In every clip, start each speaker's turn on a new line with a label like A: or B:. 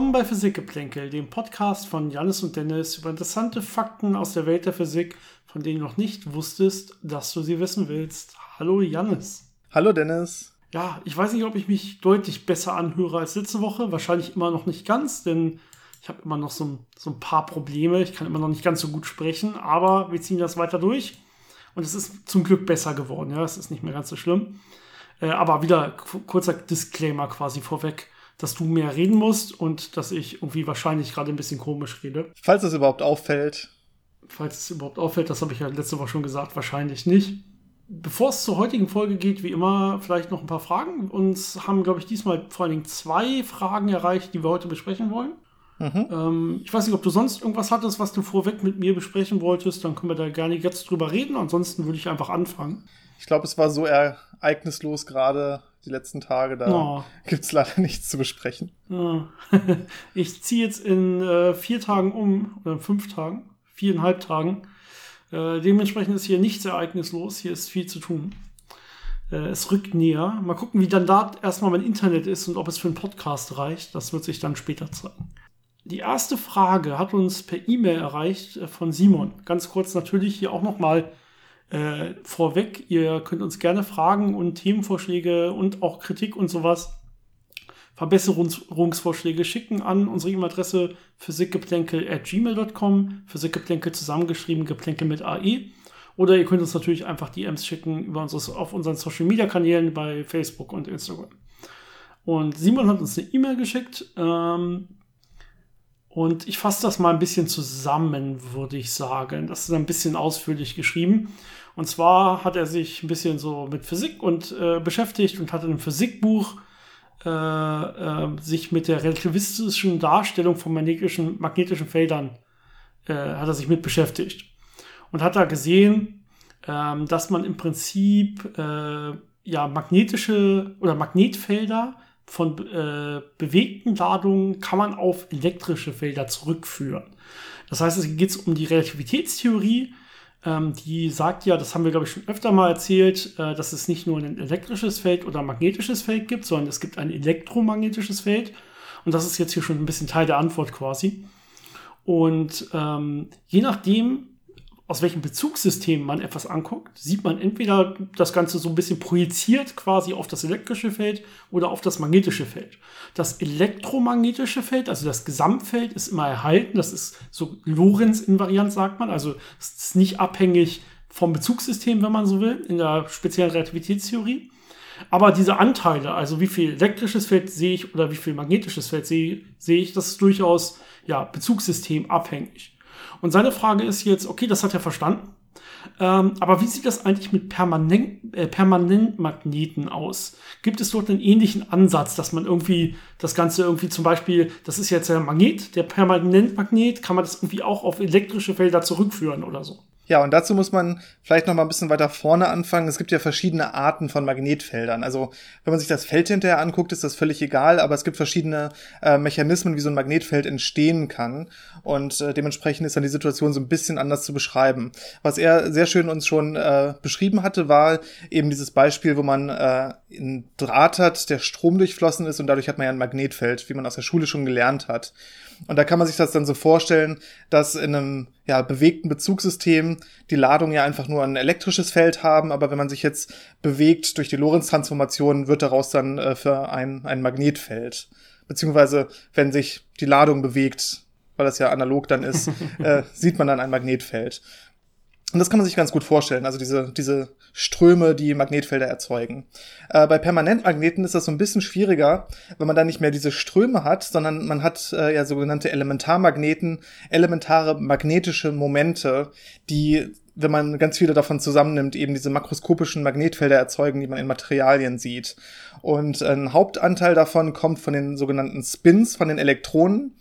A: Willkommen bei Physikgeplänkel, dem Podcast von Janis und Dennis über interessante Fakten aus der Welt der Physik, von denen du noch nicht wusstest, dass du sie wissen willst. Hallo Janis.
B: Hallo Dennis.
A: Ja, ich weiß nicht, ob ich mich deutlich besser anhöre als letzte Woche. Wahrscheinlich immer noch nicht ganz, denn ich habe immer noch so ein, so ein paar Probleme. Ich kann immer noch nicht ganz so gut sprechen, aber wir ziehen das weiter durch. Und es ist zum Glück besser geworden. Ja, es ist nicht mehr ganz so schlimm. Äh, aber wieder kurzer Disclaimer quasi vorweg dass du mehr reden musst und dass ich irgendwie wahrscheinlich gerade ein bisschen komisch rede.
B: Falls es überhaupt auffällt.
A: Falls es überhaupt auffällt, das habe ich ja letzte Woche schon gesagt, wahrscheinlich nicht. Bevor es zur heutigen Folge geht, wie immer, vielleicht noch ein paar Fragen. Uns haben, glaube ich, diesmal vor allen Dingen zwei Fragen erreicht, die wir heute besprechen wollen. Mhm. Ähm, ich weiß nicht, ob du sonst irgendwas hattest, was du vorweg mit mir besprechen wolltest. Dann können wir da gerne jetzt drüber reden. Ansonsten würde ich einfach anfangen.
B: Ich glaube, es war so ereignislos gerade die letzten Tage. Da oh. gibt es leider nichts zu besprechen.
A: Ja. ich ziehe jetzt in äh, vier Tagen um, oder in fünf Tagen, viereinhalb Tagen. Äh, dementsprechend ist hier nichts ereignislos. Hier ist viel zu tun. Äh, es rückt näher. Mal gucken, wie dann da erstmal mein Internet ist und ob es für einen Podcast reicht. Das wird sich dann später zeigen. Die erste Frage hat uns per E-Mail erreicht äh, von Simon. Ganz kurz natürlich hier auch nochmal äh, vorweg, ihr könnt uns gerne Fragen und Themenvorschläge und auch Kritik und sowas, Verbesserungsvorschläge schicken an unsere E-Mail-Adresse physikgeplänkel.gmail.com, physikgeplänkel zusammengeschrieben, geplänkel mit AE. Oder ihr könnt uns natürlich einfach DMs schicken über unseres, auf unseren Social Media Kanälen bei Facebook und Instagram. Und Simon hat uns eine E-Mail geschickt. Ähm, und ich fasse das mal ein bisschen zusammen, würde ich sagen. Das ist ein bisschen ausführlich geschrieben. Und zwar hat er sich ein bisschen so mit Physik und äh, beschäftigt und hat in einem Physikbuch äh, äh, sich mit der relativistischen Darstellung von magnetischen, magnetischen Feldern äh, hat er sich mit beschäftigt. Und hat da gesehen, ähm, dass man im Prinzip äh, ja magnetische oder Magnetfelder von äh, bewegten Ladungen kann man auf elektrische Felder zurückführen. Das heißt, es geht um die Relativitätstheorie, ähm, die sagt ja, das haben wir, glaube ich, schon öfter mal erzählt, äh, dass es nicht nur ein elektrisches Feld oder magnetisches Feld gibt, sondern es gibt ein elektromagnetisches Feld. Und das ist jetzt hier schon ein bisschen Teil der Antwort quasi. Und ähm, je nachdem, aus welchem Bezugssystem man etwas anguckt, sieht man entweder das Ganze so ein bisschen projiziert quasi auf das elektrische Feld oder auf das magnetische Feld. Das elektromagnetische Feld, also das Gesamtfeld, ist immer erhalten. Das ist so Lorentz-invariant, sagt man. Also es ist nicht abhängig vom Bezugssystem, wenn man so will, in der speziellen Relativitätstheorie. Aber diese Anteile, also wie viel elektrisches Feld sehe ich oder wie viel magnetisches Feld sehe, sehe ich, das ist durchaus ja, Bezugssystem abhängig. Und seine Frage ist jetzt, okay, das hat er verstanden. Ähm, aber wie sieht das eigentlich mit Permanent, äh, Permanentmagneten aus? Gibt es dort einen ähnlichen Ansatz, dass man irgendwie das Ganze irgendwie zum Beispiel, das ist jetzt der Magnet, der Permanentmagnet, kann man das irgendwie auch auf elektrische Felder zurückführen oder so?
B: Ja, und dazu muss man vielleicht noch mal ein bisschen weiter vorne anfangen. Es gibt ja verschiedene Arten von Magnetfeldern. Also wenn man sich das Feld hinterher anguckt, ist das völlig egal, aber es gibt verschiedene äh, Mechanismen, wie so ein Magnetfeld entstehen kann. Und äh, dementsprechend ist dann die Situation so ein bisschen anders zu beschreiben. Was er sehr schön uns schon äh, beschrieben hatte, war eben dieses Beispiel, wo man äh, einen Draht hat, der Strom durchflossen ist und dadurch hat man ja ein Magnetfeld, wie man aus der Schule schon gelernt hat. Und da kann man sich das dann so vorstellen, dass in einem ja, bewegten Bezugssystem die Ladung ja einfach nur ein elektrisches Feld haben, aber wenn man sich jetzt bewegt durch die Lorentz-Transformation, wird daraus dann äh, für ein, ein Magnetfeld. Beziehungsweise, wenn sich die Ladung bewegt, weil das ja analog dann ist, äh, sieht man dann ein Magnetfeld. Und das kann man sich ganz gut vorstellen, also diese, diese Ströme, die Magnetfelder erzeugen. Äh, bei Permanentmagneten ist das so ein bisschen schwieriger, wenn man da nicht mehr diese Ströme hat, sondern man hat äh, ja sogenannte Elementarmagneten, elementare magnetische Momente, die, wenn man ganz viele davon zusammennimmt, eben diese makroskopischen Magnetfelder erzeugen, die man in Materialien sieht. Und ein Hauptanteil davon kommt von den sogenannten Spins, von den Elektronen.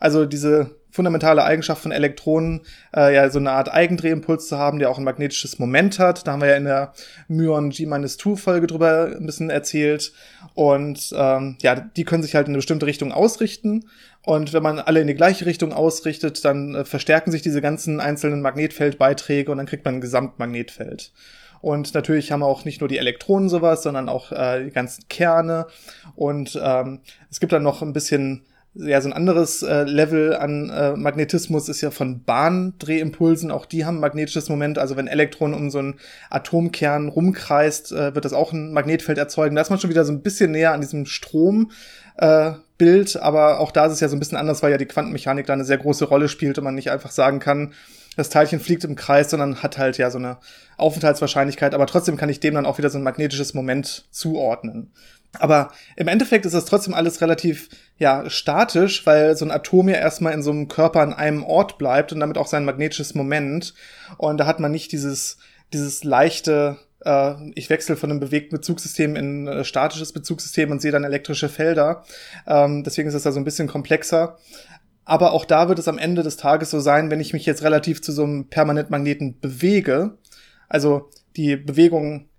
B: Also diese fundamentale Eigenschaft von Elektronen, äh, ja, so eine Art Eigendrehimpuls zu haben, der auch ein magnetisches Moment hat. Da haben wir ja in der Myon G-2-Folge drüber ein bisschen erzählt. Und ähm, ja, die können sich halt in eine bestimmte Richtung ausrichten. Und wenn man alle in die gleiche Richtung ausrichtet, dann äh, verstärken sich diese ganzen einzelnen Magnetfeldbeiträge und dann kriegt man ein Gesamtmagnetfeld. Und natürlich haben auch nicht nur die Elektronen sowas, sondern auch äh, die ganzen Kerne. Und ähm, es gibt dann noch ein bisschen ja, so ein anderes äh, Level an äh, Magnetismus ist ja von Bahndrehimpulsen. Auch die haben ein magnetisches Moment. Also wenn Elektron um so einen Atomkern rumkreist, äh, wird das auch ein Magnetfeld erzeugen. Da ist man schon wieder so ein bisschen näher an diesem Strom. Äh, Bild, aber auch da ist es ja so ein bisschen anders, weil ja die Quantenmechanik da eine sehr große Rolle spielt und man nicht einfach sagen kann, das Teilchen fliegt im Kreis, sondern hat halt ja so eine Aufenthaltswahrscheinlichkeit, aber trotzdem kann ich dem dann auch wieder so ein magnetisches Moment zuordnen. Aber im Endeffekt ist das trotzdem alles relativ ja statisch, weil so ein Atom ja erstmal in so einem Körper an einem Ort bleibt und damit auch sein magnetisches Moment. Und da hat man nicht dieses dieses leichte äh, ich wechsle von einem bewegten Bezugssystem in ein äh, statisches Bezugssystem und sehe dann elektrische Felder. Ähm, deswegen ist es da so ein bisschen komplexer. Aber auch da wird es am Ende des Tages so sein, wenn ich mich jetzt relativ zu so einem Permanentmagneten bewege, also die Bewegung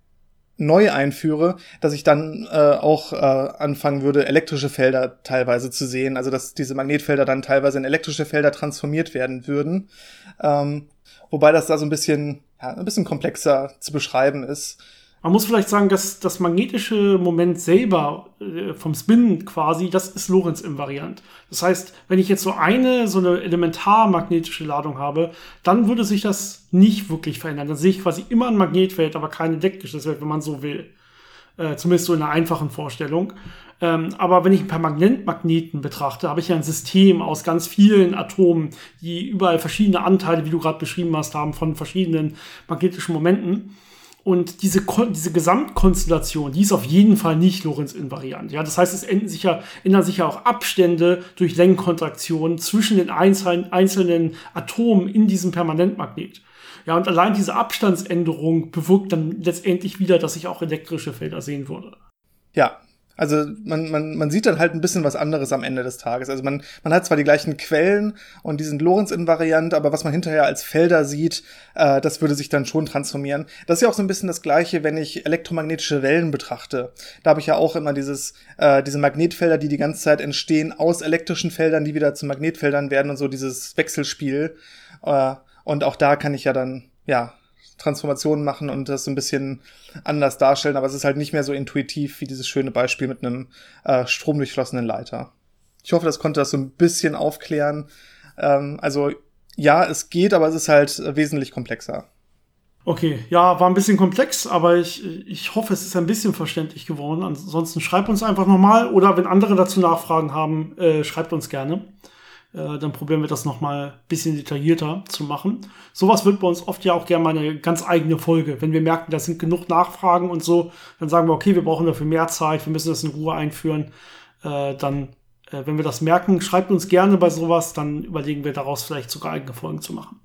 B: neu einführe, dass ich dann äh, auch äh, anfangen würde, elektrische Felder teilweise zu sehen. Also dass diese Magnetfelder dann teilweise in elektrische Felder transformiert werden würden. Ähm, wobei das da so ein bisschen, ja, ein bisschen komplexer zu beschreiben ist.
A: Man muss vielleicht sagen, dass das magnetische Moment selber äh, vom Spin quasi, das ist Lorentz-invariant. Das heißt, wenn ich jetzt so eine, so eine elementarmagnetische Ladung habe, dann würde sich das nicht wirklich verändern. Dann sehe ich quasi immer ein Magnetfeld, aber kein elektrisches Feld, wenn man so will. Äh, zumindest so in einer einfachen Vorstellung. Ähm, aber wenn ich einen Permanentmagneten betrachte, habe ich ja ein System aus ganz vielen Atomen, die überall verschiedene Anteile, wie du gerade beschrieben hast, haben von verschiedenen magnetischen Momenten. Und diese, diese Gesamtkonstellation, die ist auf jeden Fall nicht Lorentz-invariant. Ja, das heißt, es enden sich ja, ändern sich ja auch Abstände durch Längenkontraktionen zwischen den einzelnen, einzelnen Atomen in diesem Permanentmagnet. Ja, und allein diese Abstandsänderung bewirkt dann letztendlich wieder, dass ich auch elektrische Felder sehen würde.
B: Ja, also man, man, man sieht dann halt ein bisschen was anderes am Ende des Tages. Also man, man hat zwar die gleichen Quellen und die sind Lorentz-invariant, aber was man hinterher als Felder sieht, äh, das würde sich dann schon transformieren. Das ist ja auch so ein bisschen das Gleiche, wenn ich elektromagnetische Wellen betrachte. Da habe ich ja auch immer dieses, äh, diese Magnetfelder, die die ganze Zeit entstehen aus elektrischen Feldern, die wieder zu Magnetfeldern werden und so dieses Wechselspiel. Äh, und auch da kann ich ja dann, ja, Transformationen machen und das so ein bisschen anders darstellen, aber es ist halt nicht mehr so intuitiv wie dieses schöne Beispiel mit einem äh, stromdurchflossenen Leiter. Ich hoffe, das konnte das so ein bisschen aufklären. Ähm, also ja, es geht, aber es ist halt wesentlich komplexer.
A: Okay, ja, war ein bisschen komplex, aber ich, ich hoffe, es ist ein bisschen verständlich geworden. Ansonsten schreibt uns einfach nochmal oder wenn andere dazu Nachfragen haben, äh, schreibt uns gerne. Äh, dann probieren wir das nochmal ein bisschen detaillierter zu machen. Sowas wird bei uns oft ja auch gerne mal eine ganz eigene Folge. Wenn wir merken, da sind genug Nachfragen und so, dann sagen wir, okay, wir brauchen dafür mehr Zeit, wir müssen das in Ruhe einführen. Äh, dann, äh, wenn wir das merken, schreibt uns gerne bei sowas, dann überlegen wir daraus vielleicht sogar eigene Folgen zu machen.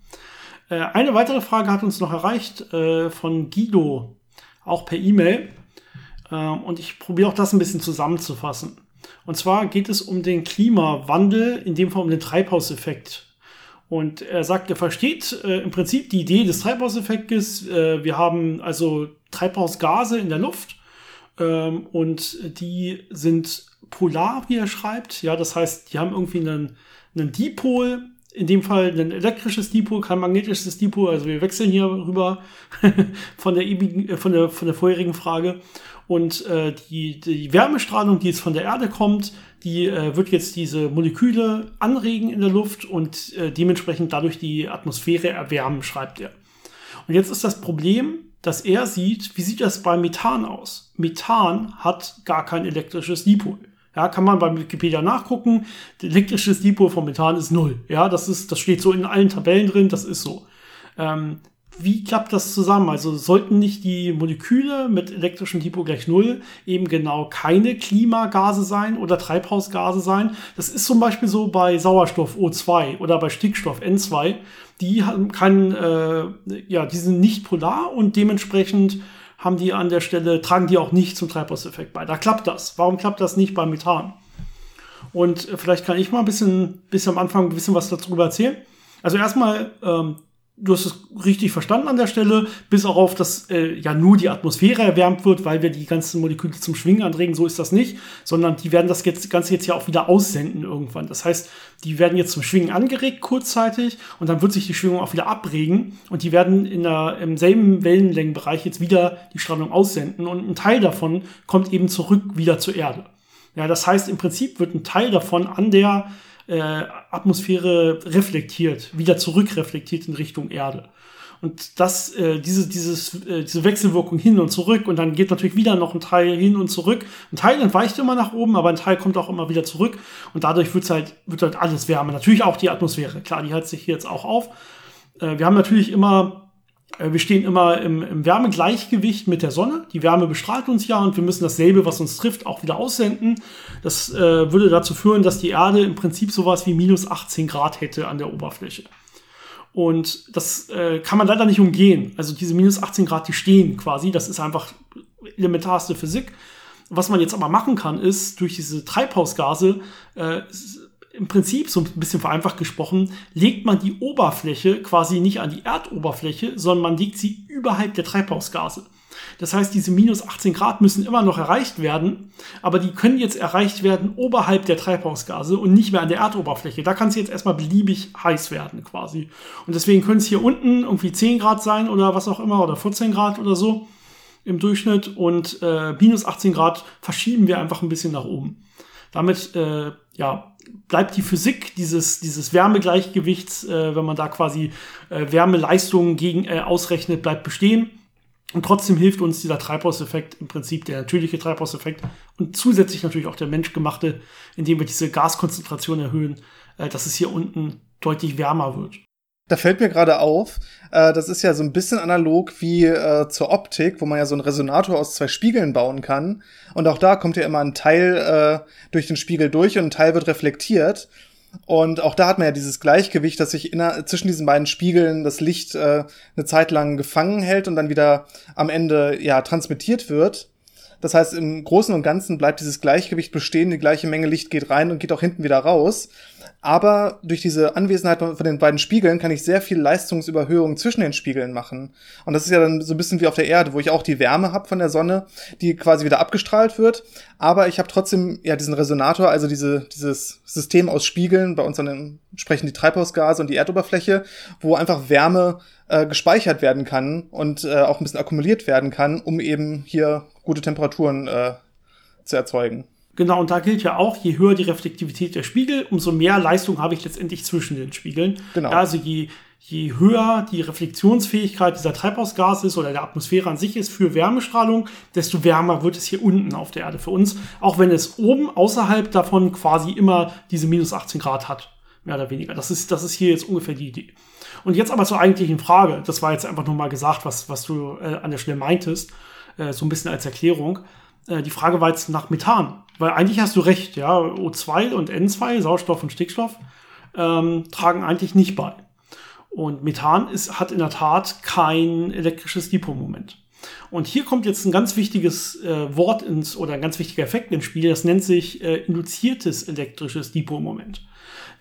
A: Äh, eine weitere Frage hat uns noch erreicht äh, von Guido, auch per E-Mail. Und ich probiere auch das ein bisschen zusammenzufassen. Und zwar geht es um den Klimawandel, in dem Fall um den Treibhauseffekt. Und er sagt, er versteht äh, im Prinzip die Idee des Treibhauseffektes. Äh, wir haben also Treibhausgase in der Luft ähm, und die sind polar, wie er schreibt. Ja, das heißt, die haben irgendwie einen, einen Dipol, in dem Fall ein elektrisches Dipol, kein magnetisches Dipol. Also wir wechseln hier rüber von der, ewigen, von der, von der vorherigen Frage. Und äh, die, die Wärmestrahlung, die jetzt von der Erde kommt, die äh, wird jetzt diese Moleküle anregen in der Luft und äh, dementsprechend dadurch die Atmosphäre erwärmen, schreibt er. Und jetzt ist das Problem, dass er sieht, wie sieht das bei Methan aus? Methan hat gar kein elektrisches Dipol. Ja, kann man bei Wikipedia nachgucken. Elektrisches Dipol von Methan ist null. Ja, das ist, das steht so in allen Tabellen drin, das ist so. Ähm, wie klappt das zusammen? Also sollten nicht die Moleküle mit elektrischem Tipo gleich Null eben genau keine Klimagase sein oder Treibhausgase sein? Das ist zum Beispiel so bei Sauerstoff O2 oder bei Stickstoff N2. Die haben keinen, äh, ja, die sind nicht polar und dementsprechend haben die an der Stelle, tragen die auch nicht zum Treibhauseffekt bei. Da klappt das. Warum klappt das nicht beim Methan? Und äh, vielleicht kann ich mal ein bisschen, bisschen am Anfang ein bisschen was darüber erzählen. Also erstmal, ähm, du hast es richtig verstanden an der Stelle, bis auch auf, dass äh, ja nur die Atmosphäre erwärmt wird, weil wir die ganzen Moleküle zum Schwingen anregen, so ist das nicht, sondern die werden das jetzt, Ganze jetzt ja auch wieder aussenden irgendwann. Das heißt, die werden jetzt zum Schwingen angeregt kurzzeitig und dann wird sich die Schwingung auch wieder abregen und die werden in der, im selben Wellenlängenbereich jetzt wieder die Strahlung aussenden und ein Teil davon kommt eben zurück wieder zur Erde. Ja, das heißt, im Prinzip wird ein Teil davon an der äh, Atmosphäre reflektiert, wieder zurückreflektiert in Richtung Erde. Und das, äh, diese, dieses, äh, diese Wechselwirkung hin und zurück und dann geht natürlich wieder noch ein Teil hin und zurück. Ein Teil entweicht immer nach oben, aber ein Teil kommt auch immer wieder zurück und dadurch wird's halt, wird halt alles wärmer. Natürlich auch die Atmosphäre. Klar, die hält sich hier jetzt auch auf. Äh, wir haben natürlich immer, wir stehen immer im, im Wärmegleichgewicht mit der Sonne. Die Wärme bestrahlt uns ja und wir müssen dasselbe, was uns trifft, auch wieder aussenden. Das äh, würde dazu führen, dass die Erde im Prinzip sowas wie minus 18 Grad hätte an der Oberfläche. Und das äh, kann man leider nicht umgehen. Also diese minus 18 Grad, die stehen quasi. Das ist einfach elementarste Physik. Was man jetzt aber machen kann, ist durch diese Treibhausgase, äh, im Prinzip, so ein bisschen vereinfacht gesprochen, legt man die Oberfläche quasi nicht an die Erdoberfläche, sondern man legt sie überhalb der Treibhausgase. Das heißt, diese minus 18 Grad müssen immer noch erreicht werden, aber die können jetzt erreicht werden oberhalb der Treibhausgase und nicht mehr an der Erdoberfläche. Da kann es jetzt erstmal beliebig heiß werden quasi. Und deswegen können es hier unten irgendwie 10 Grad sein oder was auch immer oder 14 Grad oder so im Durchschnitt und äh, minus 18 Grad verschieben wir einfach ein bisschen nach oben. Damit äh, ja, bleibt die Physik dieses, dieses Wärmegleichgewichts, äh, wenn man da quasi äh, Wärmeleistungen gegen äh, ausrechnet, bleibt bestehen. Und trotzdem hilft uns dieser Treibhauseffekt im Prinzip der natürliche Treibhauseffekt und zusätzlich natürlich auch der menschgemachte, indem wir diese Gaskonzentration erhöhen, äh, dass es hier unten deutlich wärmer wird.
B: Da fällt mir gerade auf, äh, das ist ja so ein bisschen analog wie äh, zur Optik, wo man ja so einen Resonator aus zwei Spiegeln bauen kann. Und auch da kommt ja immer ein Teil äh, durch den Spiegel durch und ein Teil wird reflektiert. Und auch da hat man ja dieses Gleichgewicht, dass sich inner, zwischen diesen beiden Spiegeln das Licht äh, eine Zeit lang gefangen hält und dann wieder am Ende ja transmittiert wird. Das heißt, im Großen und Ganzen bleibt dieses Gleichgewicht bestehen, die gleiche Menge Licht geht rein und geht auch hinten wieder raus. Aber durch diese Anwesenheit von den beiden Spiegeln kann ich sehr viel Leistungsüberhöhung zwischen den Spiegeln machen. Und das ist ja dann so ein bisschen wie auf der Erde, wo ich auch die Wärme habe von der Sonne, die quasi wieder abgestrahlt wird. Aber ich habe trotzdem ja diesen Resonator, also diese, dieses System aus Spiegeln, bei uns dann entsprechend die Treibhausgase und die Erdoberfläche, wo einfach Wärme äh, gespeichert werden kann und äh, auch ein bisschen akkumuliert werden kann, um eben hier gute Temperaturen äh, zu erzeugen.
A: Genau, und da gilt ja auch, je höher die Reflektivität der Spiegel, umso mehr Leistung habe ich letztendlich zwischen den Spiegeln. Genau. Also je, je höher die Reflexionsfähigkeit dieser Treibhausgase ist oder der Atmosphäre an sich ist für Wärmestrahlung, desto wärmer wird es hier unten auf der Erde für uns. Auch wenn es oben außerhalb davon quasi immer diese minus 18 Grad hat. Mehr oder weniger. Das ist, das ist hier jetzt ungefähr die Idee. Und jetzt aber zur eigentlichen Frage. Das war jetzt einfach nur mal gesagt, was, was du äh, an der Stelle meintest. Äh, so ein bisschen als Erklärung. Äh, die Frage war jetzt nach Methan. Weil eigentlich hast du recht, ja, O2 und N2, Sauerstoff und Stickstoff, ähm, tragen eigentlich nicht bei. Und Methan ist, hat in der Tat kein elektrisches Dipolmoment. Und hier kommt jetzt ein ganz wichtiges äh, Wort ins oder ein ganz wichtiger Effekt ins Spiel. Das nennt sich äh, induziertes elektrisches Dipolmoment.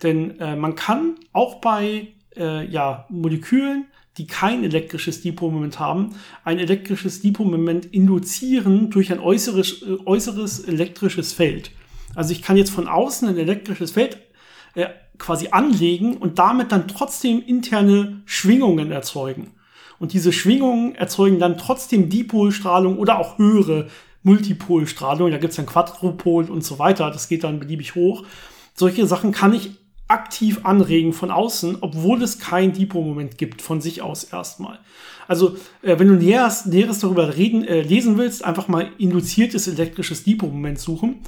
A: Denn äh, man kann auch bei äh, ja, Molekülen die kein elektrisches Dipolmoment haben, ein elektrisches Dipolmoment induzieren durch ein äußeres, äh, äußeres elektrisches Feld. Also ich kann jetzt von außen ein elektrisches Feld äh, quasi anlegen und damit dann trotzdem interne Schwingungen erzeugen. Und diese Schwingungen erzeugen dann trotzdem Dipolstrahlung oder auch höhere Multipolstrahlung. Da gibt es dann Quadrupol und so weiter. Das geht dann beliebig hoch. Solche Sachen kann ich aktiv anregen von außen, obwohl es kein Depot-Moment gibt von sich aus erstmal. Also, äh, wenn du näheres, näheres darüber reden, äh, lesen willst, einfach mal induziertes elektrisches Depot-Moment suchen.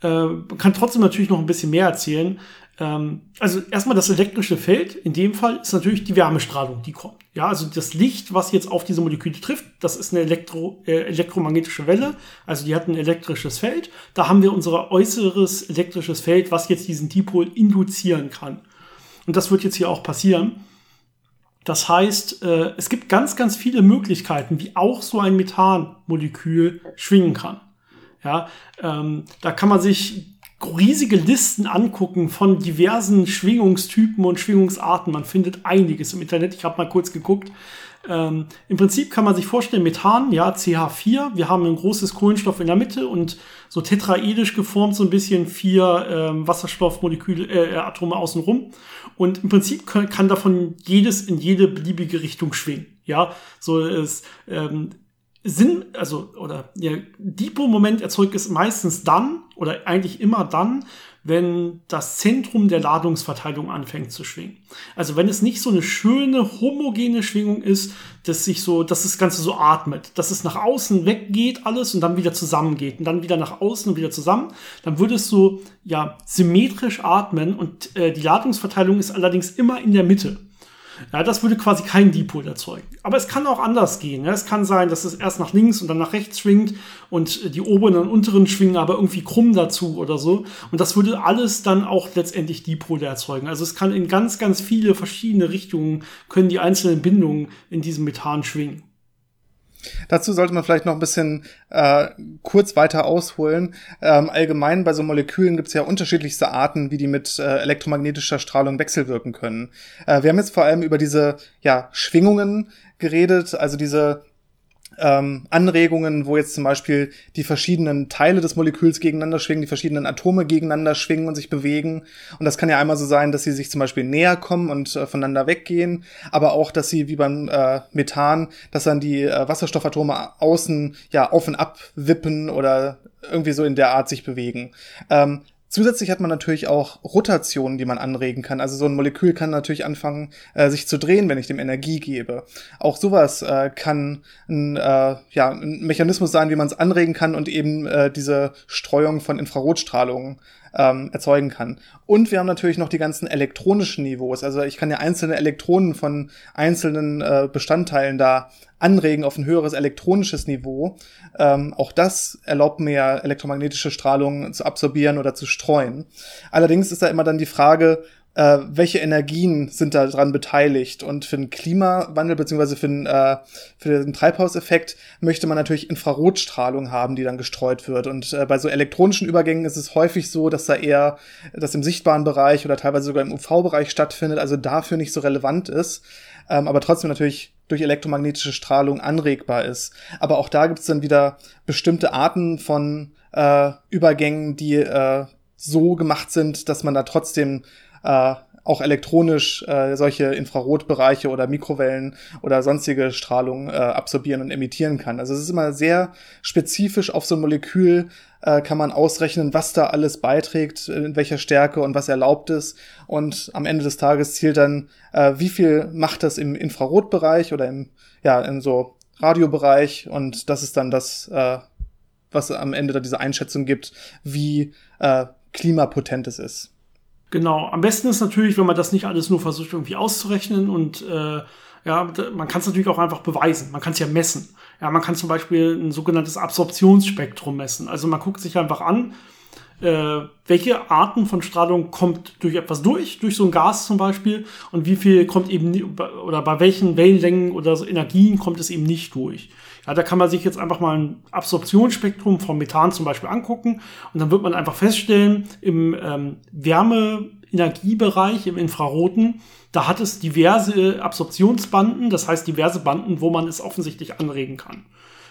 A: Äh, kann trotzdem natürlich noch ein bisschen mehr erzählen. Ähm, also erstmal das elektrische Feld, in dem Fall ist natürlich die Wärmestrahlung, die kommt. Ja, also das Licht, was jetzt auf diese Moleküle trifft, das ist eine Elektro, äh, elektromagnetische Welle, also die hat ein elektrisches Feld. Da haben wir unser äußeres elektrisches Feld, was jetzt diesen Dipol induzieren kann. Und das wird jetzt hier auch passieren. Das heißt, äh, es gibt ganz, ganz viele Möglichkeiten, wie auch so ein Methanmolekül schwingen kann. Ja, ähm, da kann man sich riesige Listen angucken von diversen Schwingungstypen und Schwingungsarten. Man findet einiges im Internet. Ich habe mal kurz geguckt. Ähm, Im Prinzip kann man sich vorstellen, Methan, ja, CH4, wir haben ein großes Kohlenstoff in der Mitte und so tetraedisch geformt, so ein bisschen vier ähm, Wasserstoffmoleküle, äh, Atome außenrum. Und im Prinzip kann, kann, davon jedes in jede beliebige Richtung schwingen. Ja, so ist, ähm, Sinn, also, oder der Depot-Moment erzeugt es meistens dann, oder eigentlich immer dann, wenn das Zentrum der Ladungsverteilung anfängt zu schwingen. Also wenn es nicht so eine schöne homogene Schwingung ist, dass sich so, dass das Ganze so atmet, dass es nach außen weggeht alles und dann wieder zusammengeht und dann wieder nach außen und wieder zusammen, dann würde es so ja symmetrisch atmen und äh, die Ladungsverteilung ist allerdings immer in der Mitte. Ja, das würde quasi kein Dipol erzeugen. Aber es kann auch anders gehen. Ja. Es kann sein, dass es erst nach links und dann nach rechts schwingt und die oberen und unteren schwingen aber irgendwie krumm dazu oder so. Und das würde alles dann auch letztendlich Dipole erzeugen. Also es kann in ganz, ganz viele verschiedene Richtungen können die einzelnen Bindungen in diesem Methan schwingen.
B: Dazu sollte man vielleicht noch ein bisschen äh, kurz weiter ausholen. Ähm, allgemein bei so Molekülen gibt es ja unterschiedlichste Arten, wie die mit äh, elektromagnetischer Strahlung wechselwirken können. Äh, wir haben jetzt vor allem über diese ja, Schwingungen geredet, also diese ähm, Anregungen, wo jetzt zum Beispiel die verschiedenen Teile des Moleküls gegeneinander schwingen, die verschiedenen Atome gegeneinander schwingen und sich bewegen. Und das kann ja einmal so sein, dass sie sich zum Beispiel näher kommen und äh, voneinander weggehen, aber auch, dass sie wie beim äh, Methan, dass dann die äh, Wasserstoffatome außen ja auf und ab wippen oder irgendwie so in der Art sich bewegen. Ähm, Zusätzlich hat man natürlich auch Rotationen, die man anregen kann. Also so ein Molekül kann natürlich anfangen, äh, sich zu drehen, wenn ich dem Energie gebe. Auch sowas äh, kann ein, äh, ja, ein Mechanismus sein, wie man es anregen kann und eben äh, diese Streuung von Infrarotstrahlung ähm, erzeugen kann. Und wir haben natürlich noch die ganzen elektronischen Niveaus. Also ich kann ja einzelne Elektronen von einzelnen äh, Bestandteilen da anregen auf ein höheres elektronisches Niveau. Ähm, auch das erlaubt mir elektromagnetische Strahlung zu absorbieren oder zu streuen. Allerdings ist da immer dann die Frage, äh, welche Energien sind da dran beteiligt. Und für den Klimawandel beziehungsweise für den, äh, für den Treibhauseffekt möchte man natürlich Infrarotstrahlung haben, die dann gestreut wird. Und äh, bei so elektronischen Übergängen ist es häufig so, dass da eher das im sichtbaren Bereich oder teilweise sogar im UV-Bereich stattfindet, also dafür nicht so relevant ist. Ähm, aber trotzdem natürlich durch elektromagnetische Strahlung anregbar ist. Aber auch da gibt es dann wieder bestimmte Arten von äh, Übergängen, die äh, so gemacht sind, dass man da trotzdem äh, auch elektronisch äh, solche Infrarotbereiche oder Mikrowellen oder sonstige Strahlung äh, absorbieren und emittieren kann. Also es ist immer sehr spezifisch auf so ein Molekül äh, kann man ausrechnen, was da alles beiträgt, in welcher Stärke und was erlaubt ist. Und am Ende des Tages zielt dann, äh, wie viel macht das im Infrarotbereich oder im, ja, in so Radiobereich. Und das ist dann das, äh, was am Ende da diese Einschätzung gibt, wie äh, klimapotent es ist.
A: Genau, am besten ist natürlich, wenn man das nicht alles nur versucht irgendwie auszurechnen und äh, ja, man kann es natürlich auch einfach beweisen. Man kann es ja messen. Ja, man kann zum Beispiel ein sogenanntes Absorptionsspektrum messen. Also man guckt sich einfach an, äh, welche Arten von Strahlung kommt durch etwas durch, durch so ein Gas zum Beispiel, und wie viel kommt eben, oder bei welchen Wellenlängen oder so Energien kommt es eben nicht durch. Ja, da kann man sich jetzt einfach mal ein Absorptionsspektrum von Methan zum Beispiel angucken und dann wird man einfach feststellen, im ähm, Wärmeenergiebereich, im Infraroten, da hat es diverse Absorptionsbanden, das heißt diverse Banden, wo man es offensichtlich anregen kann.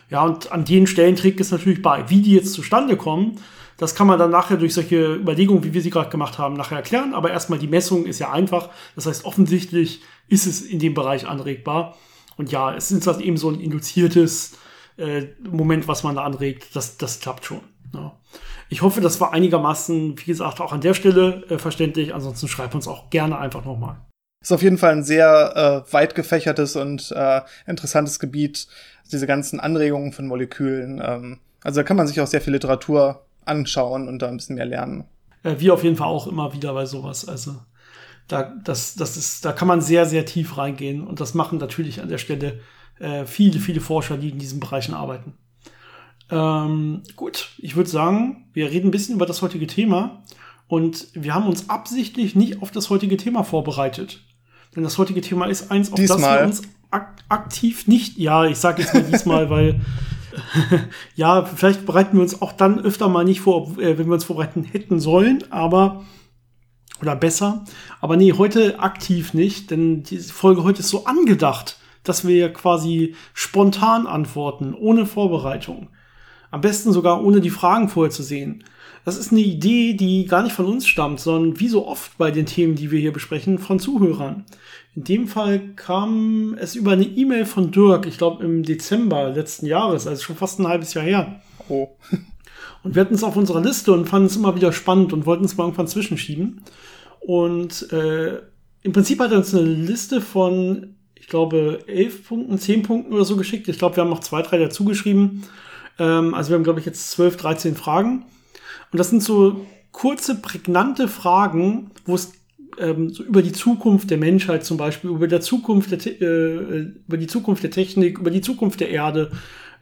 A: Ja, und an den Stellen trägt es natürlich bei. Wie die jetzt zustande kommen, das kann man dann nachher durch solche Überlegungen, wie wir sie gerade gemacht haben, nachher erklären. Aber erstmal die Messung ist ja einfach. Das heißt, offensichtlich ist es in dem Bereich anregbar. Und ja, es ist halt eben so ein induziertes äh, Moment, was man da anregt. Das, das klappt schon. Ja. Ich hoffe, das war einigermaßen, wie gesagt, auch an der Stelle äh, verständlich. Ansonsten schreibt uns auch gerne einfach nochmal.
B: Ist auf jeden Fall ein sehr äh, weit gefächertes und äh, interessantes Gebiet, diese ganzen Anregungen von Molekülen. Ähm, also da kann man sich auch sehr viel Literatur anschauen und da ein bisschen mehr lernen.
A: Äh, wir auf jeden Fall auch immer wieder bei sowas. Also da, das, das ist, da kann man sehr, sehr tief reingehen und das machen natürlich an der Stelle äh, viele, viele Forscher, die in diesen Bereichen arbeiten. Ähm, gut, ich würde sagen, wir reden ein bisschen über das heutige Thema und wir haben uns absichtlich nicht auf das heutige Thema vorbereitet. Denn das heutige Thema ist eins, auf diesmal. das wir uns ak aktiv nicht, ja, ich sage jetzt mal diesmal, weil ja, vielleicht bereiten wir uns auch dann öfter mal nicht vor, äh, wenn wir uns vorbereiten hätten sollen, aber oder besser. Aber nee, heute aktiv nicht, denn die Folge heute ist so angedacht, dass wir quasi spontan antworten, ohne Vorbereitung. Am besten sogar ohne die Fragen vorher zu sehen. Das ist eine Idee, die gar nicht von uns stammt, sondern wie so oft bei den Themen, die wir hier besprechen, von Zuhörern. In dem Fall kam es über eine E-Mail von Dirk, ich glaube im Dezember letzten Jahres, also schon fast ein halbes Jahr her.
B: Oh.
A: Und wir hatten es auf unserer Liste und fanden es immer wieder spannend und wollten es mal irgendwann zwischenschieben. Und äh, im Prinzip hat er uns eine Liste von, ich glaube, elf Punkten, zehn Punkten oder so geschickt. Ich glaube, wir haben noch zwei, drei dazu geschrieben. Ähm, also wir haben, glaube ich, jetzt zwölf, dreizehn Fragen. Und das sind so kurze, prägnante Fragen, wo es ähm, so über die Zukunft der Menschheit zum Beispiel, über, der Zukunft der, äh, über die Zukunft der Technik, über die Zukunft der Erde,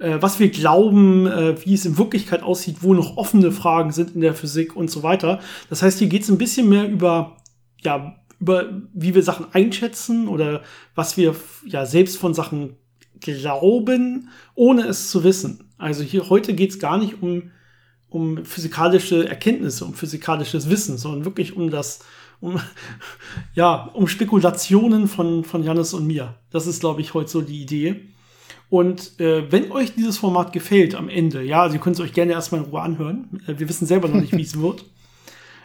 A: äh, was wir glauben, äh, wie es in Wirklichkeit aussieht, wo noch offene Fragen sind in der Physik und so weiter. Das heißt, hier geht es ein bisschen mehr über, ja, über wie wir Sachen einschätzen oder was wir ja selbst von Sachen glauben, ohne es zu wissen. Also hier heute geht es gar nicht um um physikalische Erkenntnisse, um physikalisches Wissen, sondern wirklich um das, um, ja, um Spekulationen von, von Jannis und mir. Das ist, glaube ich, heute so die Idee. Und äh, wenn euch dieses Format gefällt am Ende, ja, also ihr könnt es euch gerne erstmal in Ruhe anhören. Äh, wir wissen selber noch nicht, wie es wird.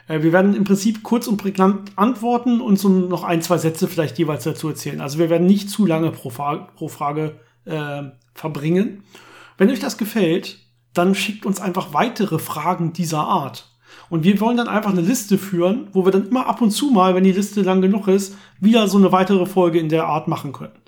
A: Äh, wir werden im Prinzip kurz und prägnant antworten und so noch ein, zwei Sätze vielleicht jeweils dazu erzählen. Also wir werden nicht zu lange pro, Fra pro Frage äh, verbringen. Wenn euch das gefällt, dann schickt uns einfach weitere Fragen dieser Art. Und wir wollen dann einfach eine Liste führen, wo wir dann immer ab und zu mal, wenn die Liste lang genug ist, wieder so eine weitere Folge in der Art machen können.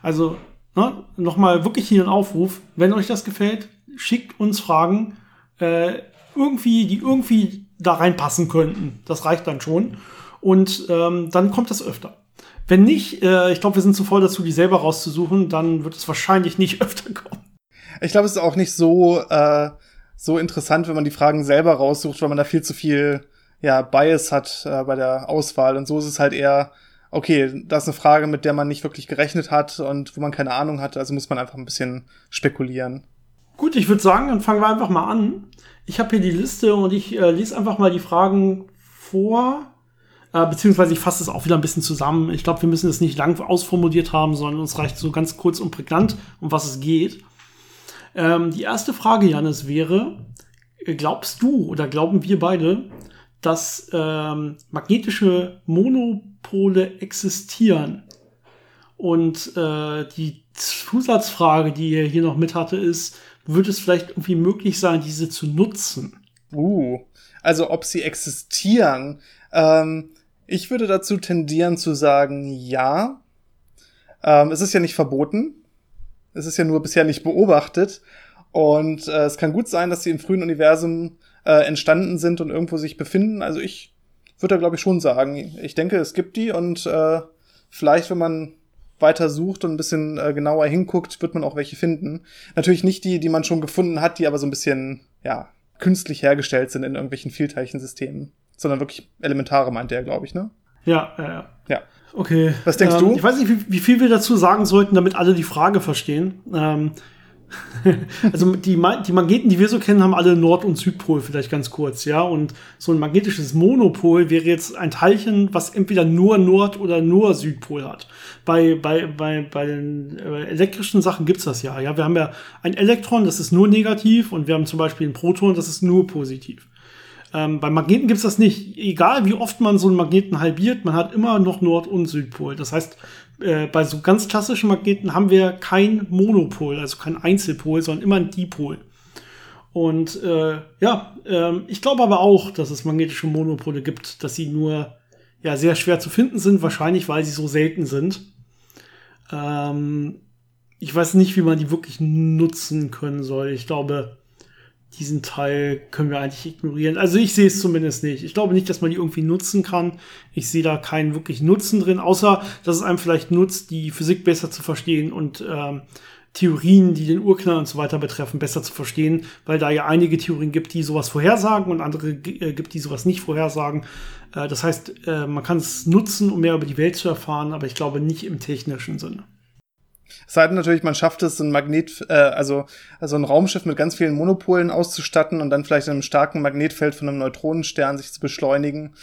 A: Also ne, nochmal wirklich hier ein Aufruf, wenn euch das gefällt, schickt uns Fragen, äh, irgendwie, die irgendwie da reinpassen könnten. Das reicht dann schon. Und ähm, dann kommt das öfter. Wenn nicht, äh, ich glaube, wir sind zu voll dazu, die selber rauszusuchen, dann wird es wahrscheinlich nicht öfter kommen.
B: Ich glaube, es ist auch nicht so, äh, so interessant, wenn man die Fragen selber raussucht, weil man da viel zu viel ja, Bias hat äh, bei der Auswahl. Und so ist es halt eher, okay, das ist eine Frage, mit der man nicht wirklich gerechnet hat und wo man keine Ahnung hat, also muss man einfach ein bisschen spekulieren.
A: Gut, ich würde sagen, dann fangen wir einfach mal an. Ich habe hier die Liste und ich äh, lese einfach mal die Fragen vor. Äh, beziehungsweise ich fasse es auch wieder ein bisschen zusammen. Ich glaube, wir müssen es nicht lang ausformuliert haben, sondern uns reicht so ganz kurz und prägnant, um was es geht. Ähm, die erste Frage, Janis, wäre, glaubst du oder glauben wir beide, dass ähm, magnetische Monopole existieren? Und äh, die Zusatzfrage, die er hier noch mit hatte, ist, wird es vielleicht irgendwie möglich sein, diese zu nutzen?
B: Uh, also ob sie existieren. Ähm, ich würde dazu tendieren zu sagen, ja. Ähm, es ist ja nicht verboten. Es ist ja nur bisher nicht beobachtet. Und äh, es kann gut sein, dass sie im frühen Universum äh, entstanden sind und irgendwo sich befinden. Also ich würde da, glaube ich, schon sagen. Ich denke, es gibt die und äh, vielleicht, wenn man weiter sucht und ein bisschen äh, genauer hinguckt, wird man auch welche finden. Natürlich nicht die, die man schon gefunden hat, die aber so ein bisschen, ja, künstlich hergestellt sind in irgendwelchen Vielteilchensystemen. Sondern wirklich elementare, meint der, glaube ich, ne?
A: Ja, ja, ja.
B: Ja.
A: Okay.
B: Was denkst
A: ähm,
B: du?
A: Ich weiß nicht, wie, wie, viel wir dazu sagen sollten, damit alle die Frage verstehen. Ähm, also die, die Magneten, die wir so kennen, haben alle Nord- und Südpol, vielleicht ganz kurz, ja. Und so ein magnetisches Monopol wäre jetzt ein Teilchen, was entweder nur Nord- oder nur Südpol hat. Bei, bei, bei, bei den äh, elektrischen Sachen gibt's das ja. Ja, wir haben ja ein Elektron, das ist nur negativ, und wir haben zum Beispiel ein Proton, das ist nur positiv. Ähm, beim Magneten gibt's das nicht. Egal wie oft man so einen Magneten halbiert, man hat immer noch Nord- und Südpol. Das heißt, äh, bei so ganz klassischen Magneten haben wir kein Monopol, also kein Einzelpol, sondern immer ein Dipol. Und äh, ja, äh, ich glaube aber auch, dass es magnetische Monopole gibt, dass sie nur ja sehr schwer zu finden sind, wahrscheinlich weil sie so selten sind. Ähm, ich weiß nicht, wie man die wirklich nutzen können soll. Ich glaube, diesen Teil können wir eigentlich ignorieren. Also ich sehe es zumindest nicht. Ich glaube nicht, dass man die irgendwie nutzen kann. Ich sehe da keinen wirklich Nutzen drin, außer dass es einem vielleicht nutzt, die Physik besser zu verstehen und ähm, Theorien, die den Urknall und so weiter betreffen, besser zu verstehen, weil da ja einige Theorien gibt, die sowas vorhersagen und andere äh, gibt, die sowas nicht vorhersagen. Äh, das heißt, äh, man kann es nutzen, um mehr über die Welt zu erfahren, aber ich glaube nicht im technischen Sinne.
B: Es sei denn natürlich, man schafft es, ein Magnet, äh, also, also ein Raumschiff mit ganz vielen Monopolen auszustatten und dann vielleicht in einem starken Magnetfeld von einem Neutronenstern sich zu beschleunigen.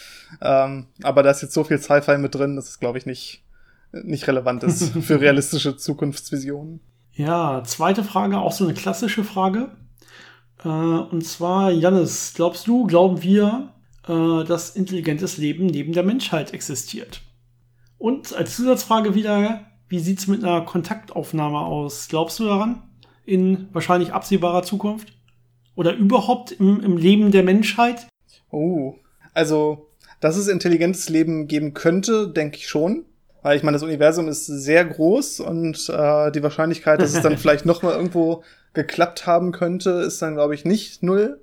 B: Ähm, aber da ist jetzt so viel Sci-Fi mit drin, dass es, glaube ich, nicht, nicht relevant ist für realistische Zukunftsvisionen.
A: Ja, zweite Frage, auch so eine klassische Frage. Äh, und zwar, Jannis, glaubst du, glauben wir, äh, dass intelligentes Leben neben der Menschheit existiert? Und als Zusatzfrage wieder, wie sieht es mit einer Kontaktaufnahme aus? Glaubst du daran? In wahrscheinlich absehbarer Zukunft? Oder überhaupt im, im Leben der Menschheit?
B: Oh, also, dass es intelligentes Leben geben könnte, denke ich schon. Weil ich meine, das Universum ist sehr groß und äh, die Wahrscheinlichkeit, dass es dann vielleicht noch mal irgendwo geklappt haben könnte, ist dann, glaube ich, nicht null.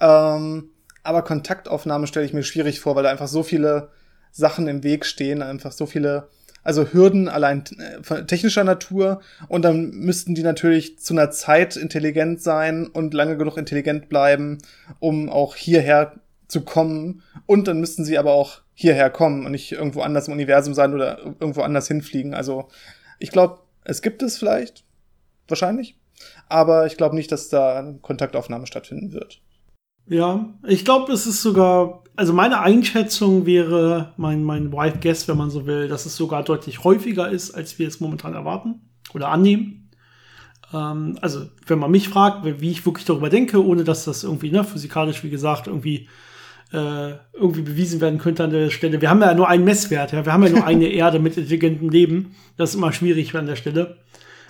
B: Ähm, aber Kontaktaufnahme stelle ich mir schwierig vor, weil da einfach so viele Sachen im Weg stehen, einfach so viele, also Hürden allein äh, technischer Natur und dann müssten die natürlich zu einer Zeit intelligent sein und lange genug intelligent bleiben, um auch hierher zu kommen und dann müssten sie aber auch hierher kommen und nicht irgendwo anders im Universum sein oder irgendwo anders hinfliegen. Also ich glaube, es gibt es vielleicht, wahrscheinlich, aber ich glaube nicht, dass da eine Kontaktaufnahme stattfinden wird.
A: Ja, ich glaube, es ist sogar, also meine Einschätzung wäre, mein, mein Wife Guess, wenn man so will, dass es sogar deutlich häufiger ist, als wir es momentan erwarten oder annehmen. Ähm, also, wenn man mich fragt, wie ich wirklich darüber denke, ohne dass das irgendwie, ne, physikalisch, wie gesagt, irgendwie äh, irgendwie bewiesen werden könnte an der Stelle. Wir haben ja nur einen Messwert, ja. Wir haben ja nur eine Erde mit intelligentem Leben. Das ist immer schwierig an der Stelle.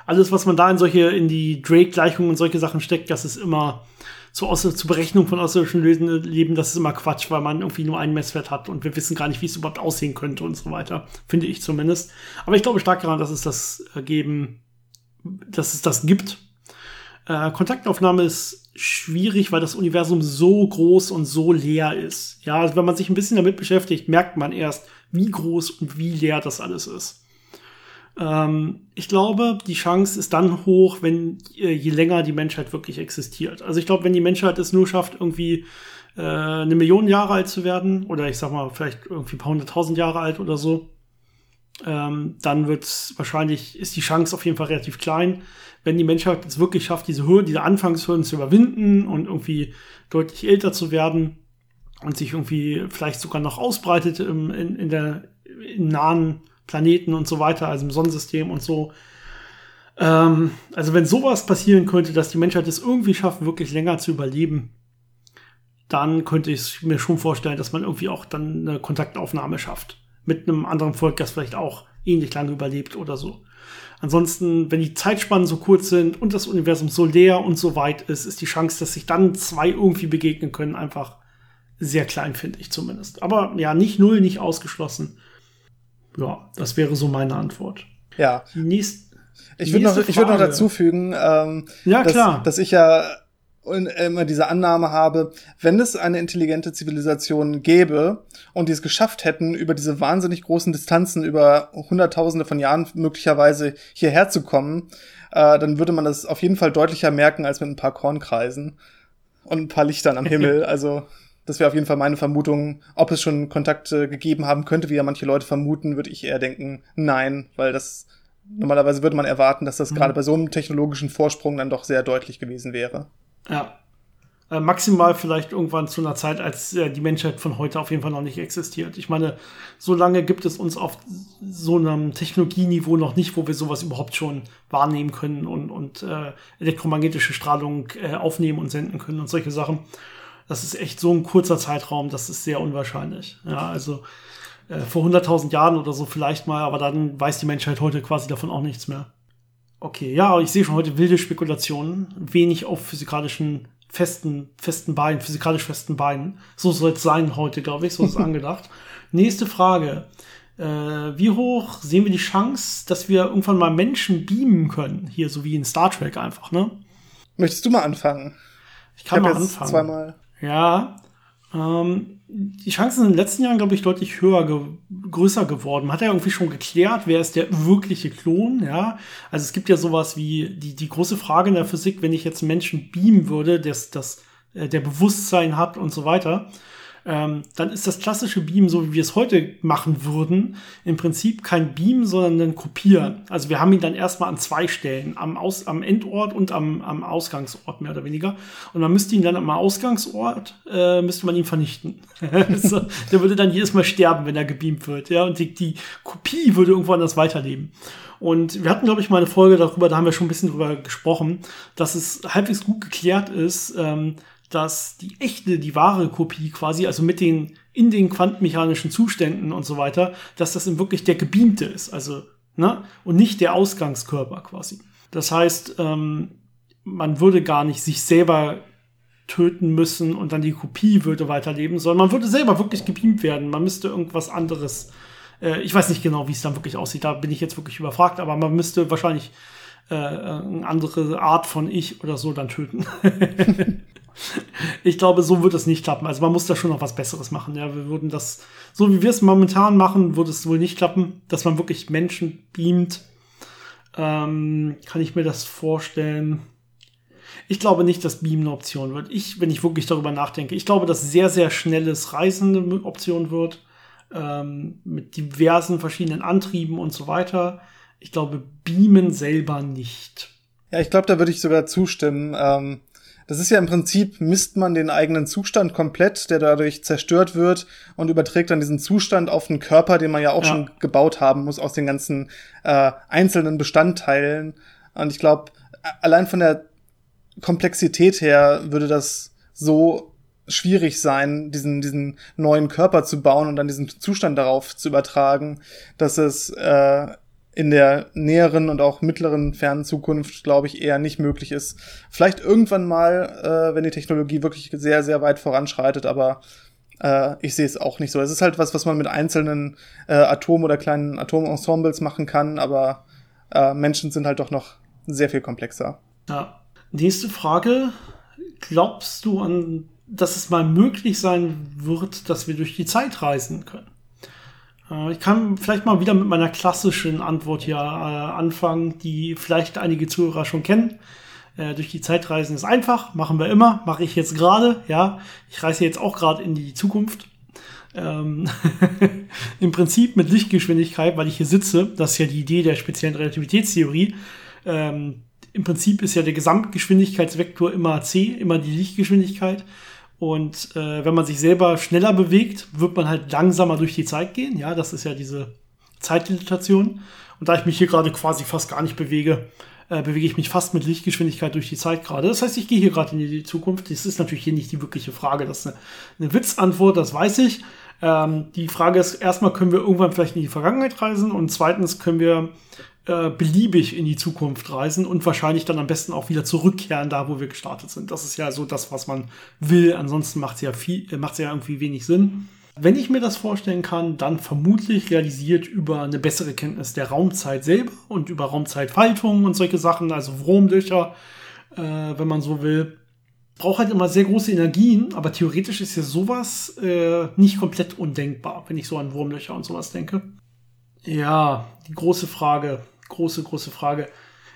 A: Alles, was man da in solche, in die Drake-Gleichungen und solche Sachen steckt, das ist immer zur, zur Berechnung von außerirdischen Leben, das ist immer Quatsch, weil man irgendwie nur einen Messwert hat und wir wissen gar nicht, wie es überhaupt aussehen könnte und so weiter. Finde ich zumindest. Aber ich glaube stark daran, dass es das geben, dass es das gibt. Äh, Kontaktaufnahme ist schwierig, weil das Universum so groß und so leer ist. Ja, also wenn man sich ein bisschen damit beschäftigt, merkt man erst, wie groß und wie leer das alles ist. Ähm, ich glaube, die Chance ist dann hoch, wenn äh, je länger die Menschheit wirklich existiert. Also ich glaube, wenn die Menschheit es nur schafft, irgendwie äh, eine Million Jahre alt zu werden, oder ich sag mal, vielleicht irgendwie ein paar hunderttausend Jahre alt oder so, ähm, dann wird wahrscheinlich, ist die Chance auf jeden Fall relativ klein wenn die Menschheit es wirklich schafft, diese Hürden, diese Anfangshürden zu überwinden und irgendwie deutlich älter zu werden und sich irgendwie vielleicht sogar noch ausbreitet im, in, in der in nahen Planeten und so weiter, also im Sonnensystem und so. Ähm, also wenn sowas passieren könnte, dass die Menschheit es irgendwie schafft, wirklich länger zu überleben, dann könnte ich mir schon vorstellen, dass man irgendwie auch dann eine Kontaktaufnahme schafft. Mit einem anderen Volk, das vielleicht auch ähnlich lange überlebt oder so. Ansonsten, wenn die Zeitspannen so kurz sind und das Universum so leer und so weit ist, ist die Chance, dass sich dann zwei irgendwie begegnen können, einfach sehr klein, finde ich zumindest. Aber ja, nicht null, nicht ausgeschlossen. Ja, das wäre so meine Antwort.
B: Ja.
A: Die nächste,
B: ich würde noch, ich würd noch dazu fügen, ähm,
A: ja,
B: dass,
A: klar.
B: dass ich ja immer diese Annahme habe, wenn es eine intelligente Zivilisation gäbe und die es geschafft hätten, über diese wahnsinnig großen Distanzen, über Hunderttausende von Jahren möglicherweise hierher zu kommen, äh, dann würde man das auf jeden Fall deutlicher merken als mit ein paar Kornkreisen und ein paar Lichtern am Himmel. also das wäre auf jeden Fall meine Vermutung. Ob es schon Kontakte gegeben haben könnte, wie ja manche Leute vermuten, würde ich eher denken, nein, weil das normalerweise würde man erwarten, dass das mhm. gerade bei so einem technologischen Vorsprung dann doch sehr deutlich gewesen wäre.
A: Ja. Äh, maximal vielleicht irgendwann zu einer Zeit, als äh, die Menschheit von heute auf jeden Fall noch nicht existiert. Ich meine, so lange gibt es uns auf so einem Technologieniveau noch nicht, wo wir sowas überhaupt schon wahrnehmen können und, und äh, elektromagnetische Strahlung äh, aufnehmen und senden können und solche Sachen. Das ist echt so ein kurzer Zeitraum, das ist sehr unwahrscheinlich. Ja, also äh, vor 100.000 Jahren oder so vielleicht mal, aber dann weiß die Menschheit heute quasi davon auch nichts mehr. Okay, ja, ich sehe schon heute wilde Spekulationen, wenig auf physikalischen festen, festen Beinen, physikalisch festen Beinen. So soll es sein heute, glaube ich, so ist es angedacht. Nächste Frage. Äh, wie hoch sehen wir die Chance, dass wir irgendwann mal Menschen beamen können? Hier, so wie in Star Trek einfach, ne?
B: Möchtest du mal anfangen?
A: Ich kann ich mal anfangen.
B: Zweimal.
A: Ja. Ähm, die Chancen sind in den letzten Jahren, glaube ich, deutlich höher, ge größer geworden. Hat ja irgendwie schon geklärt, wer ist der wirkliche Klon, ja. Also es gibt ja sowas wie die, die große Frage in der Physik, wenn ich jetzt Menschen beamen würde, das, das, äh, der Bewusstsein hat und so weiter. Ähm, dann ist das klassische Beam, so wie wir es heute machen würden, im Prinzip kein Beam, sondern ein Kopieren. Also wir haben ihn dann erstmal an zwei Stellen, am, Aus am Endort und am, am Ausgangsort mehr oder weniger. Und man müsste ihn dann am Ausgangsort, äh, müsste man ihn vernichten. so, der würde dann jedes Mal sterben, wenn er gebeamt wird. Ja, und die, die Kopie würde irgendwo anders weiterleben. Und wir hatten, glaube ich, mal eine Folge darüber, da haben wir schon ein bisschen drüber gesprochen, dass es halbwegs gut geklärt ist, ähm, dass die echte, die wahre Kopie quasi, also mit den, in den quantenmechanischen Zuständen und so weiter, dass das eben wirklich der gebeamte ist, also, ne, und nicht der Ausgangskörper quasi. Das heißt, ähm, man würde gar nicht sich selber töten müssen und dann die Kopie würde weiterleben, sondern man würde selber wirklich gebeamt werden. Man müsste irgendwas anderes, äh, ich weiß nicht genau, wie es dann wirklich aussieht, da bin ich jetzt wirklich überfragt, aber man müsste wahrscheinlich äh, eine andere Art von Ich oder so dann töten. ich glaube, so wird es nicht klappen. Also man muss da schon noch was Besseres machen. Ja, wir würden das, so wie wir es momentan machen, würde es wohl nicht klappen, dass man wirklich Menschen beamt. Ähm, kann ich mir das vorstellen? Ich glaube nicht, dass Beam eine Option wird. Ich, wenn ich wirklich darüber nachdenke, ich glaube, dass sehr, sehr schnelles Reisen eine Option wird. Ähm, mit diversen verschiedenen Antrieben und so weiter. Ich glaube, Beamen selber nicht.
B: Ja, ich glaube, da würde ich sogar zustimmen. Ähm, das ist ja im Prinzip, misst man den eigenen Zustand komplett, der dadurch zerstört wird und überträgt dann diesen Zustand auf den Körper, den man ja auch ja. schon gebaut haben muss aus den ganzen äh, einzelnen Bestandteilen. Und ich glaube, allein von der Komplexität her würde das so schwierig sein, diesen, diesen neuen Körper zu bauen und dann diesen Zustand darauf zu übertragen, dass es äh, in der näheren und auch mittleren fernen Zukunft, glaube ich, eher nicht möglich ist. Vielleicht irgendwann mal, äh, wenn die Technologie wirklich sehr, sehr weit voranschreitet, aber äh, ich sehe es auch nicht so. Es ist halt was, was man mit einzelnen äh, Atomen oder kleinen Atomensembles machen kann, aber äh, Menschen sind halt doch noch sehr viel komplexer.
A: Ja. Nächste Frage. Glaubst du an, dass es mal möglich sein wird, dass wir durch die Zeit reisen können? Äh, ich kann vielleicht mal wieder mit meiner klassischen Antwort hier äh, anfangen, die vielleicht einige Zuhörer schon kennen. Äh, durch die Zeitreisen ist einfach, machen wir immer, mache ich jetzt gerade, ja. Ich reise jetzt auch gerade in die Zukunft. Ähm Im Prinzip mit Lichtgeschwindigkeit, weil ich hier sitze, das ist ja die Idee der speziellen Relativitätstheorie. Ähm, Im Prinzip ist ja der Gesamtgeschwindigkeitsvektor immer c, immer die Lichtgeschwindigkeit. Und äh, wenn man sich selber schneller bewegt, wird man halt langsamer durch die Zeit gehen. Ja, das ist ja diese Zeitdilatation. Und da ich mich hier gerade quasi fast gar nicht bewege, äh, bewege ich mich fast mit Lichtgeschwindigkeit durch die Zeit gerade. Das heißt, ich gehe hier gerade in die Zukunft. Das ist natürlich hier nicht die wirkliche Frage. Das ist eine, eine Witzantwort, das weiß ich. Ähm, die Frage ist, erstmal können wir irgendwann vielleicht in die Vergangenheit reisen und zweitens können wir äh, beliebig in die Zukunft reisen und wahrscheinlich dann am besten auch wieder zurückkehren, da wo wir gestartet sind. Das ist ja so das, was man will. Ansonsten macht es ja viel, äh, macht ja irgendwie wenig Sinn. Wenn ich mir das vorstellen kann, dann vermutlich realisiert über eine bessere Kenntnis der Raumzeit selber und über Raumzeitfaltung und solche Sachen, also Wurmlöcher, äh, wenn man so will. Braucht halt immer sehr große Energien, aber theoretisch ist ja sowas äh, nicht komplett undenkbar, wenn ich so an Wurmlöcher und sowas denke. Ja, die große Frage große, große Frage.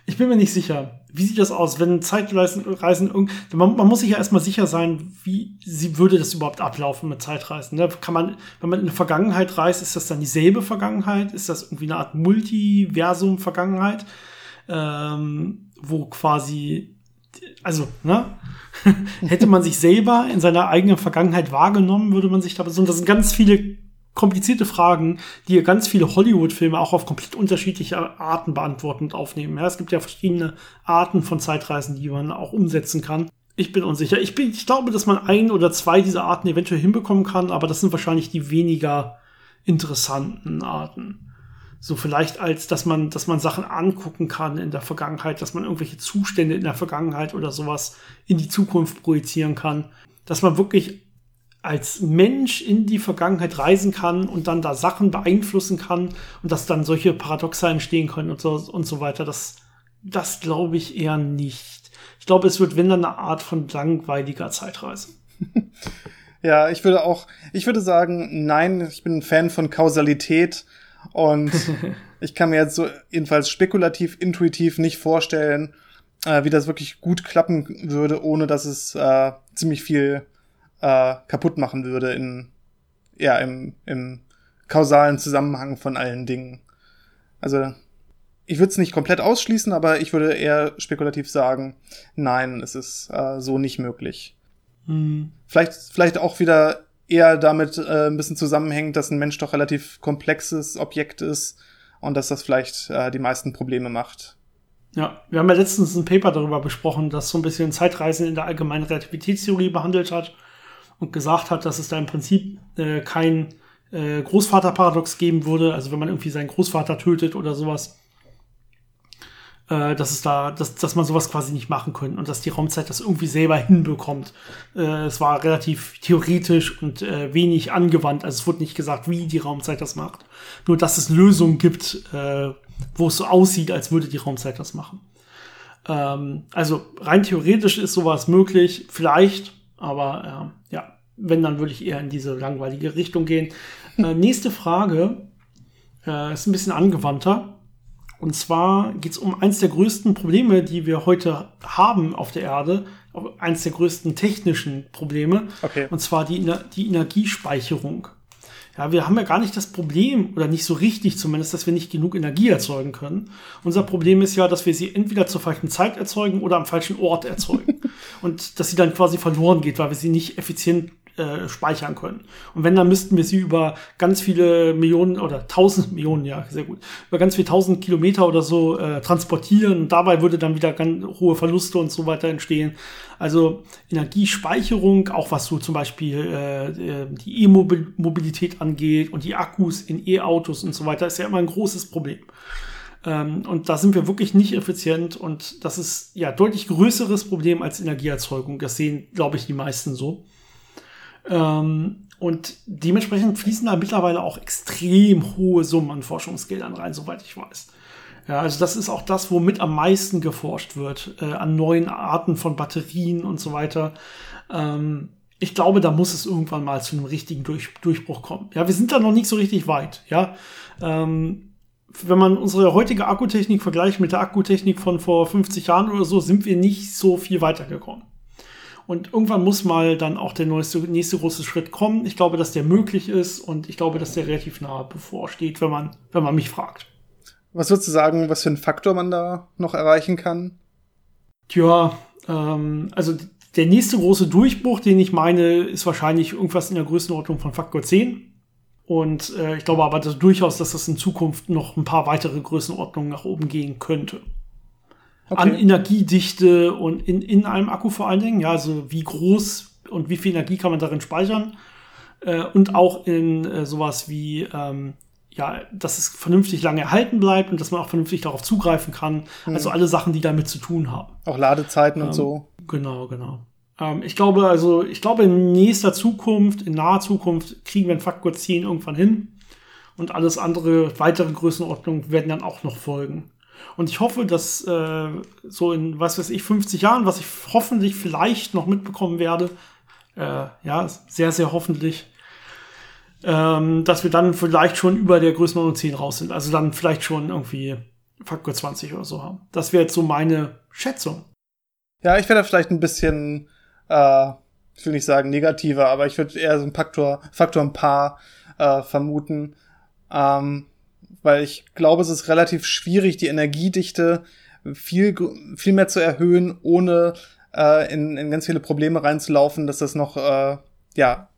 A: Ich bin mir nicht sicher. Wie sieht das aus, wenn Zeitreisen, Reisen, man, man muss sich ja erstmal sicher sein, wie sie würde das überhaupt ablaufen mit Zeitreisen. Ne? Kann man, wenn man in die Vergangenheit reist, ist das dann dieselbe Vergangenheit? Ist das irgendwie eine Art Multiversum-Vergangenheit? Ähm, wo quasi, also, ne? Hätte man sich selber in seiner eigenen Vergangenheit wahrgenommen, würde man sich da besonders, das sind ganz viele komplizierte Fragen, die ganz viele Hollywood-Filme auch auf komplett unterschiedliche Arten beantworten und aufnehmen. Ja, es gibt ja verschiedene Arten von Zeitreisen, die man auch umsetzen kann. Ich bin unsicher. Ich, bin, ich glaube, dass man ein oder zwei dieser Arten eventuell hinbekommen kann, aber das sind wahrscheinlich die weniger interessanten Arten. So vielleicht als, dass man, dass man Sachen angucken kann in der Vergangenheit, dass man irgendwelche Zustände in der Vergangenheit oder sowas in die Zukunft projizieren kann. Dass man wirklich als Mensch in die Vergangenheit reisen kann und dann da Sachen beeinflussen kann und dass dann solche Paradoxe entstehen können und so, und so weiter, das, das glaube ich eher nicht. Ich glaube, es wird, wenn dann eine Art von langweiliger Zeitreise.
B: Ja, ich würde auch, ich würde sagen, nein, ich bin ein Fan von Kausalität und ich kann mir jetzt so jedenfalls spekulativ, intuitiv nicht vorstellen, äh, wie das wirklich gut klappen würde, ohne dass es äh, ziemlich viel äh, kaputt machen würde in ja im, im kausalen Zusammenhang von allen Dingen. Also ich würde es nicht komplett ausschließen, aber ich würde eher spekulativ sagen, nein, es ist äh, so nicht möglich. Mhm. Vielleicht, vielleicht auch wieder eher damit äh, ein bisschen zusammenhängt, dass ein Mensch doch relativ komplexes Objekt ist und dass das vielleicht äh, die meisten Probleme macht.
A: Ja, wir haben ja letztens ein Paper darüber besprochen, das so ein bisschen Zeitreisen in der allgemeinen Relativitätstheorie behandelt hat und gesagt hat, dass es da im Prinzip äh, kein äh, Großvaterparadox geben würde, also wenn man irgendwie seinen Großvater tötet oder sowas, äh, dass es da, dass, dass man sowas quasi nicht machen könnte und dass die Raumzeit das irgendwie selber hinbekommt. Äh, es war relativ theoretisch und äh, wenig angewandt. Also es wurde nicht gesagt, wie die Raumzeit das macht. Nur dass es Lösungen gibt, äh, wo es so aussieht, als würde die Raumzeit das machen. Ähm, also rein theoretisch ist sowas möglich, vielleicht, aber äh, ja, wenn, dann würde ich eher in diese langweilige Richtung gehen. Äh, nächste Frage äh, ist ein bisschen angewandter. Und zwar geht es um eins der größten Probleme, die wir heute haben auf der Erde, eins der größten technischen Probleme, okay. und zwar die, die Energiespeicherung. Ja, wir haben ja gar nicht das Problem, oder nicht so richtig zumindest, dass wir nicht genug Energie erzeugen können. Unser Problem ist ja, dass wir sie entweder zur falschen Zeit erzeugen oder am falschen Ort erzeugen. Und dass sie dann quasi verloren geht, weil wir sie nicht effizient äh, speichern können. Und wenn, dann müssten wir sie über ganz viele Millionen oder tausend Millionen, ja, sehr gut, über ganz viele tausend Kilometer oder so äh, transportieren. Und dabei würde dann wieder ganz hohe Verluste und so weiter entstehen. Also Energiespeicherung, auch was so zum Beispiel äh, äh die E-Mobilität angeht und die Akkus in E-Autos und so weiter, ist ja immer ein großes Problem. Ähm, und da sind wir wirklich nicht effizient und das ist ja deutlich größeres Problem als Energieerzeugung. Das sehen, glaube ich, die meisten so. Ähm, und dementsprechend fließen da mittlerweile auch extrem hohe Summen an Forschungsgeldern rein, soweit ich weiß. Ja, also das ist auch das, womit am meisten geforscht wird, äh, an neuen Arten von Batterien und so weiter. Ähm, ich glaube, da muss es irgendwann mal zu einem richtigen Durch Durchbruch kommen. Ja, wir sind da noch nicht so richtig weit. Ja, ähm, wenn man unsere heutige Akkutechnik vergleicht mit der Akkutechnik von vor 50 Jahren oder so, sind wir nicht so viel weitergekommen. Und irgendwann muss mal dann auch der nächste, nächste große Schritt kommen. Ich glaube, dass der möglich ist und ich glaube, dass der relativ nahe bevorsteht, wenn man, wenn man mich fragt.
B: Was würdest du sagen, was für ein Faktor man da noch erreichen kann?
A: Tja, ähm, also der nächste große Durchbruch, den ich meine, ist wahrscheinlich irgendwas in der Größenordnung von Faktor 10. Und äh, ich glaube aber dass durchaus, dass das in Zukunft noch ein paar weitere Größenordnungen nach oben gehen könnte okay. an Energiedichte und in, in einem Akku vor allen Dingen. Ja, also wie groß und wie viel Energie kann man darin speichern. Äh, und auch in äh, sowas wie, ähm, ja, dass es vernünftig lange erhalten bleibt und dass man auch vernünftig darauf zugreifen kann. Mhm. Also alle Sachen, die damit zu tun haben.
B: Auch Ladezeiten
A: ähm,
B: und so.
A: Genau, genau. Ähm, ich glaube, also, ich glaube, in nächster Zukunft, in naher Zukunft kriegen wir einen Faktor 10 irgendwann hin. Und alles andere, weitere Größenordnungen werden dann auch noch folgen. Und ich hoffe, dass äh, so in, was weiß ich, 50 Jahren, was ich hoffentlich vielleicht noch mitbekommen werde, äh, ja, sehr, sehr hoffentlich, ähm, dass wir dann vielleicht schon über der Größenordnung 10 raus sind. Also dann vielleicht schon irgendwie Faktor 20 oder so haben. Das wäre jetzt so meine Schätzung.
B: Ja, ich wäre da vielleicht ein bisschen, äh, ich will nicht sagen negativer, aber ich würde eher so ein Faktor, Faktor ein paar äh, vermuten. Ähm, weil ich glaube, es ist relativ schwierig, die Energiedichte viel, viel mehr zu erhöhen, ohne äh, in, in ganz viele Probleme reinzulaufen, dass das noch äh, ja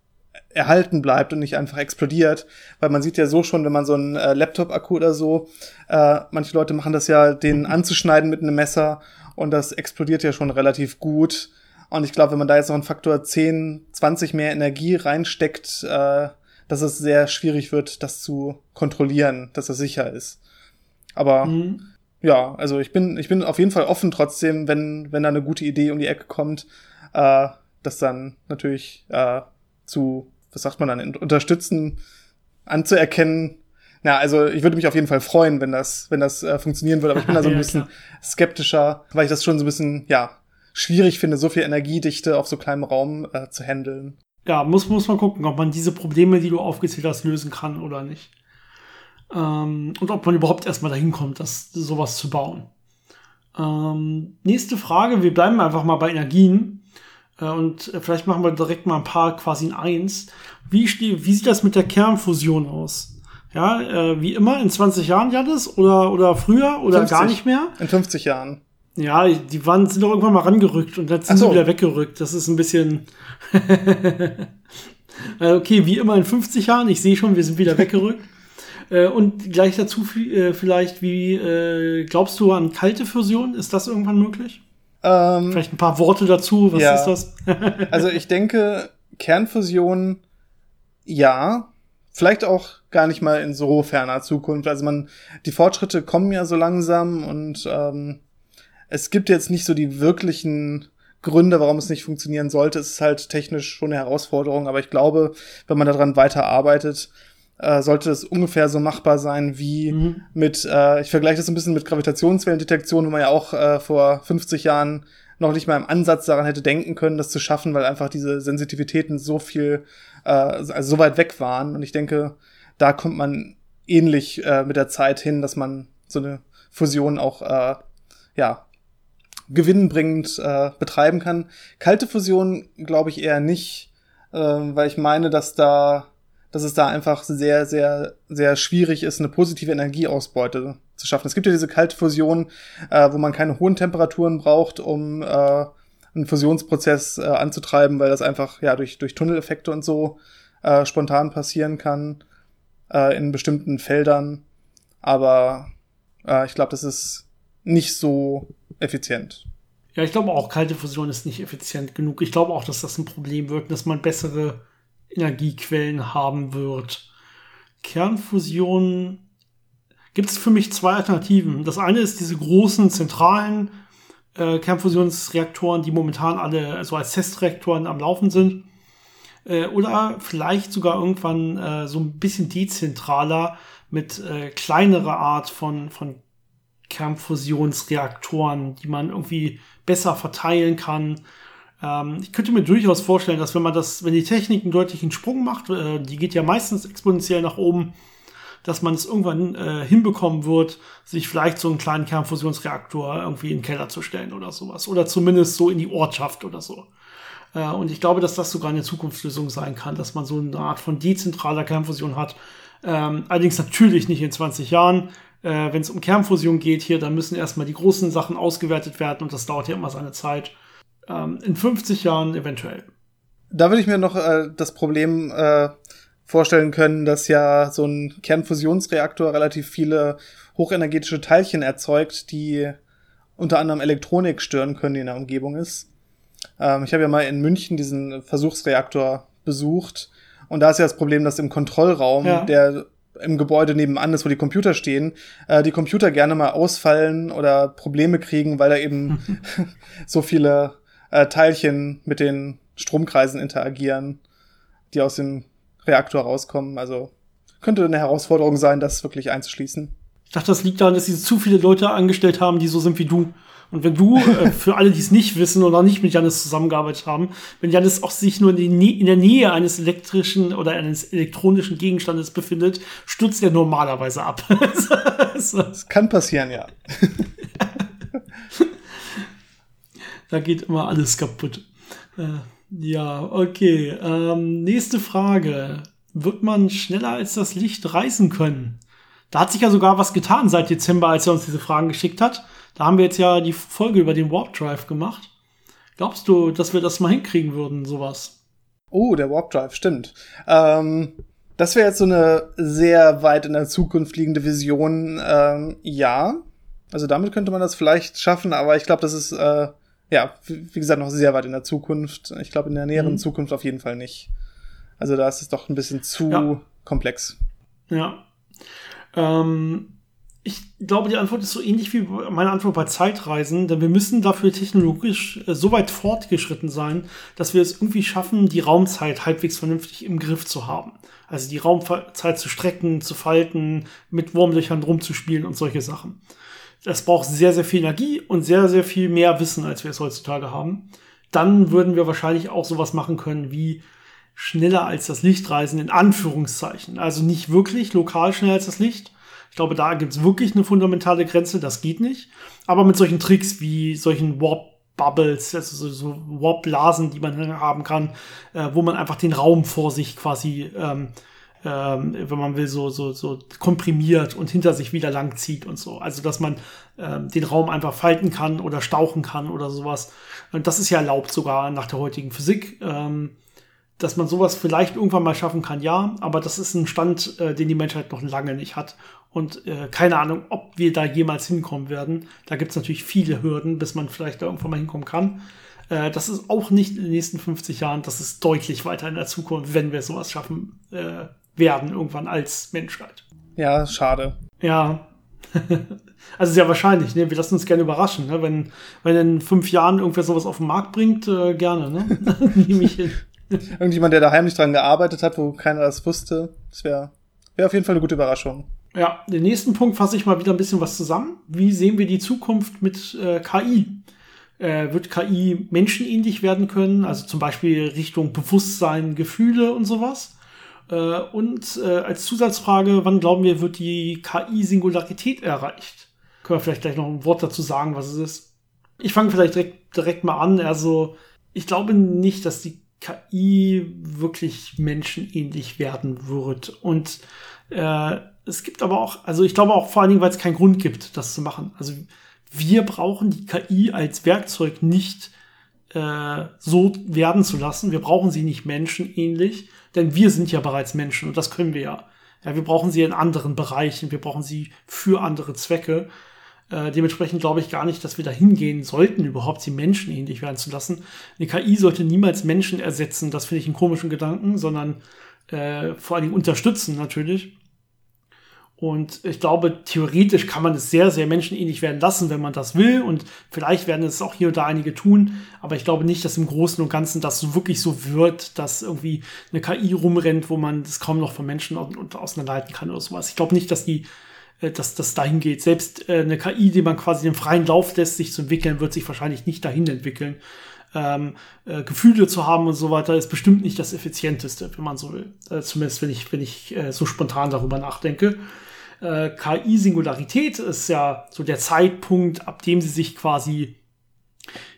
B: erhalten bleibt und nicht einfach explodiert, weil man sieht ja so schon, wenn man so einen äh, Laptop-Akku oder so, äh, manche Leute machen das ja, den anzuschneiden mit einem Messer und das explodiert ja schon relativ gut. Und ich glaube, wenn man da jetzt noch einen Faktor 10, 20 mehr Energie reinsteckt, äh, dass es sehr schwierig wird, das zu kontrollieren, dass das sicher ist. Aber mhm. ja, also ich bin, ich bin auf jeden Fall offen trotzdem, wenn, wenn da eine gute Idee um die Ecke kommt, äh, das dann natürlich äh, zu, was sagt man dann, unterstützen, anzuerkennen. Ja, also ich würde mich auf jeden Fall freuen, wenn das, wenn das äh, funktionieren würde, aber ich bin da so ein bisschen skeptischer, weil ich das schon so ein bisschen, ja, schwierig finde, so viel Energiedichte auf so kleinem Raum äh, zu handeln
A: ja, muss, muss man gucken, ob man diese Probleme, die du aufgezählt hast, lösen kann oder nicht. Ähm, und ob man überhaupt erstmal dahin kommt, das, sowas zu bauen. Ähm, nächste Frage, wir bleiben einfach mal bei Energien. Äh, und vielleicht machen wir direkt mal ein paar quasi in eins. Wie, wie sieht das mit der Kernfusion aus? Ja, äh, wie immer in 20 Jahren, Janis? Oder, oder früher? Oder
B: 50.
A: gar nicht mehr?
B: In 50 Jahren.
A: Ja, die waren, sind doch irgendwann mal rangerückt und dann sind
B: so.
A: sie wieder weggerückt. Das ist ein bisschen. Äh, okay, wie immer in 50 Jahren. Ich sehe schon, wir sind wieder weggerückt. Äh, und gleich dazu äh, vielleicht, wie glaubst du an kalte Fusion? Ist das irgendwann möglich?
B: Ähm,
A: vielleicht ein paar Worte dazu. Was
B: ja.
A: ist das?
B: also ich denke, Kernfusion, ja. Vielleicht auch gar nicht mal in so ferner Zukunft. Also man, die Fortschritte kommen ja so langsam und ähm, es gibt jetzt nicht so die wirklichen Gründe, warum es nicht funktionieren sollte. Es ist halt technisch schon eine Herausforderung, aber ich glaube, wenn man daran weiter arbeitet, äh, sollte es ungefähr so machbar sein wie
A: Mhm.
B: mit, äh, ich vergleiche das ein bisschen mit Gravitationswellendetektion, wo man ja auch äh, vor 50 Jahren noch nicht mal im Ansatz daran hätte denken können, das zu schaffen, weil einfach diese Sensitivitäten so viel, äh, also so weit weg waren. Und ich denke, da kommt man ähnlich äh, mit der Zeit hin, dass man so eine Fusion auch äh, ja gewinnbringend äh, betreiben kann. Kalte Fusion glaube ich eher nicht, äh, weil ich meine, dass da dass es da einfach sehr, sehr, sehr schwierig ist, eine positive Energieausbeute zu schaffen. Es gibt ja diese kalte Fusion, äh, wo man keine hohen Temperaturen braucht, um äh, einen Fusionsprozess äh, anzutreiben, weil das einfach ja durch, durch Tunneleffekte und so äh, spontan passieren kann äh, in bestimmten Feldern. Aber äh, ich glaube, das ist nicht so effizient.
A: Ja, ich glaube auch, kalte Fusion ist nicht effizient genug. Ich glaube auch, dass das ein Problem wird, dass man bessere Energiequellen haben wird. Kernfusion gibt es für mich zwei Alternativen. Das eine ist diese großen zentralen äh, Kernfusionsreaktoren, die momentan alle so als Testreaktoren am Laufen sind. Äh, oder vielleicht sogar irgendwann äh, so ein bisschen dezentraler mit äh, kleinerer Art von, von Kernfusionsreaktoren, die man irgendwie besser verteilen kann. Ähm, ich könnte mir durchaus vorstellen, dass wenn man das, wenn die Technik einen deutlichen Sprung macht, äh, die geht ja meistens exponentiell nach oben, dass man es irgendwann äh, hinbekommen wird, sich vielleicht so einen kleinen Kernfusionsreaktor irgendwie in den Keller zu stellen oder sowas. Oder zumindest so in die Ortschaft oder so. Äh, und ich glaube, dass das sogar eine Zukunftslösung sein kann, dass man so eine Art von dezentraler Kernfusion hat. Ähm, allerdings natürlich nicht in 20 Jahren. Äh, Wenn es um Kernfusion geht hier, dann müssen erstmal die großen Sachen ausgewertet werden und das dauert ja immer seine Zeit. Ähm, in 50 Jahren eventuell.
B: Da würde ich mir noch äh, das Problem äh, vorstellen können, dass ja so ein Kernfusionsreaktor relativ viele hochenergetische Teilchen erzeugt, die unter anderem Elektronik stören können, die in der Umgebung ist. Ähm, ich habe ja mal in München diesen Versuchsreaktor besucht und da ist ja das Problem, dass im Kontrollraum,
A: Ja.
B: der im Gebäude nebenan ist, wo die Computer stehen, äh, die Computer gerne mal ausfallen oder Probleme kriegen, weil da eben so viele äh, Teilchen mit den Stromkreisen interagieren, die aus dem Reaktor rauskommen. Also könnte eine Herausforderung sein, das wirklich einzuschließen.
A: Ich dachte, das liegt daran, dass sie zu viele Leute angestellt haben, die so sind wie du. Und wenn du, äh, für alle, die es nicht wissen oder nicht mit Janis zusammengearbeitet haben, wenn Janis auch sich nur in, die in der Nähe eines elektrischen oder eines elektronischen Gegenstandes befindet, stürzt er normalerweise ab. So.
B: Das kann passieren, ja.
A: Da geht immer alles kaputt. Äh, ja, okay. Ähm, nächste Frage. Wird man schneller als das Licht reisen können? Da hat sich ja sogar was getan seit Dezember, als er uns diese Fragen geschickt hat. Da haben wir jetzt ja die Folge über den Warp Drive gemacht. Glaubst du, dass wir das mal hinkriegen würden, sowas?
B: Oh, der Warp Drive, stimmt. Ähm, das wäre jetzt so eine sehr weit in der Zukunft liegende Vision. Ähm, ja, also damit könnte man das vielleicht schaffen, aber ich glaube, das ist, äh, ja, wie gesagt, noch sehr weit in der Zukunft. Ich glaube, in der näheren
A: Mhm.
B: Zukunft auf jeden Fall nicht. Also da ist es doch ein bisschen zu
A: Ja.
B: komplex.
A: Ja. Ähm, ich glaube, die Antwort ist so ähnlich wie meine Antwort bei Zeitreisen, denn wir müssen dafür technologisch äh, so weit fortgeschritten sein, dass wir es irgendwie schaffen, die Raumzeit halbwegs vernünftig im Griff zu haben. Also die Raumzeit zu strecken, zu falten, mit Wurmlöchern rumzuspielen und solche Sachen. Das braucht sehr, sehr viel Energie und sehr, sehr viel mehr Wissen, als wir es heutzutage haben. Dann würden wir wahrscheinlich auch sowas machen können wie schneller als das Lichtreisen in Anführungszeichen. Also nicht wirklich lokal schneller als das Licht. Ich glaube, da gibt es wirklich eine fundamentale Grenze, das geht nicht. Aber mit solchen Tricks wie solchen Warp Bubbles, also so, so Warp-Blasen, die man haben kann, äh, wo man einfach den Raum vor sich quasi, ähm, ähm, wenn man will, so, so, so komprimiert und hinter sich wieder lang zieht und so. Also, dass man ähm, den Raum einfach falten kann oder stauchen kann oder sowas. Und das ist ja erlaubt sogar nach der heutigen Physik. Ähm, dass man sowas vielleicht irgendwann mal schaffen kann, ja, aber das ist ein Stand, äh, den die Menschheit noch lange nicht hat. Und äh, keine Ahnung, ob wir da jemals hinkommen werden. Da gibt es natürlich viele Hürden, bis man vielleicht da irgendwann mal hinkommen kann. Äh, das ist auch nicht in den nächsten 50 Jahren, das ist deutlich weiter in der Zukunft, wenn wir sowas schaffen äh, werden, irgendwann als Menschheit.
B: Ja, schade.
A: Ja. also sehr wahrscheinlich, ne? Wir lassen uns gerne überraschen, ne? Wenn, wenn in fünf Jahren irgendwer sowas auf den Markt bringt, äh, gerne, ne? Nehme ich hin.
B: Irgendjemand, der da heimlich dran gearbeitet hat, wo keiner das wusste. Das wäre wär auf jeden Fall eine gute Überraschung.
A: Ja, den nächsten Punkt fasse ich mal wieder ein bisschen was zusammen. Wie sehen wir die Zukunft mit äh, KI? Äh, wird KI menschenähnlich werden können? Also zum Beispiel Richtung Bewusstsein, Gefühle und sowas. Äh, und äh, als Zusatzfrage, wann glauben wir, wird die KI-Singularität erreicht? Können wir vielleicht gleich noch ein Wort dazu sagen, was es ist? Ich fange vielleicht direkt, direkt mal an. Also ich glaube nicht, dass die KI wirklich menschenähnlich werden wird. Und äh, es gibt aber auch, also ich glaube auch vor allen Dingen, weil es keinen Grund gibt, das zu machen. Also wir brauchen die KI als Werkzeug nicht äh, so werden zu lassen. Wir brauchen sie nicht menschenähnlich, denn wir sind ja bereits Menschen und das können wir ja. Ja, wir brauchen sie in anderen Bereichen, wir brauchen sie für andere Zwecke. Äh, dementsprechend glaube ich gar nicht, dass wir dahin gehen sollten, überhaupt sie menschenähnlich werden zu lassen. Eine KI sollte niemals Menschen ersetzen, das finde ich einen komischen Gedanken, sondern äh, vor allen Dingen unterstützen natürlich. Und ich glaube, theoretisch kann man es sehr, sehr menschenähnlich werden lassen, wenn man das will. Und vielleicht werden es auch hier und da einige tun. Aber ich glaube nicht, dass im Großen und Ganzen das wirklich so wird, dass irgendwie eine KI rumrennt, wo man das kaum noch von Menschen auseinanderhalten kann oder sowas. Ich glaube nicht, dass die dass das dahin geht. Selbst äh, eine KI, die man quasi den freien Lauf lässt, sich zu entwickeln, wird sich wahrscheinlich nicht dahin entwickeln. Ähm, äh, Gefühle zu haben und so weiter ist bestimmt nicht das effizienteste, wenn man so will. Äh, zumindest wenn ich, wenn ich äh, so spontan darüber nachdenke. Äh, KI-Singularität ist ja so der Zeitpunkt, ab dem sie sich quasi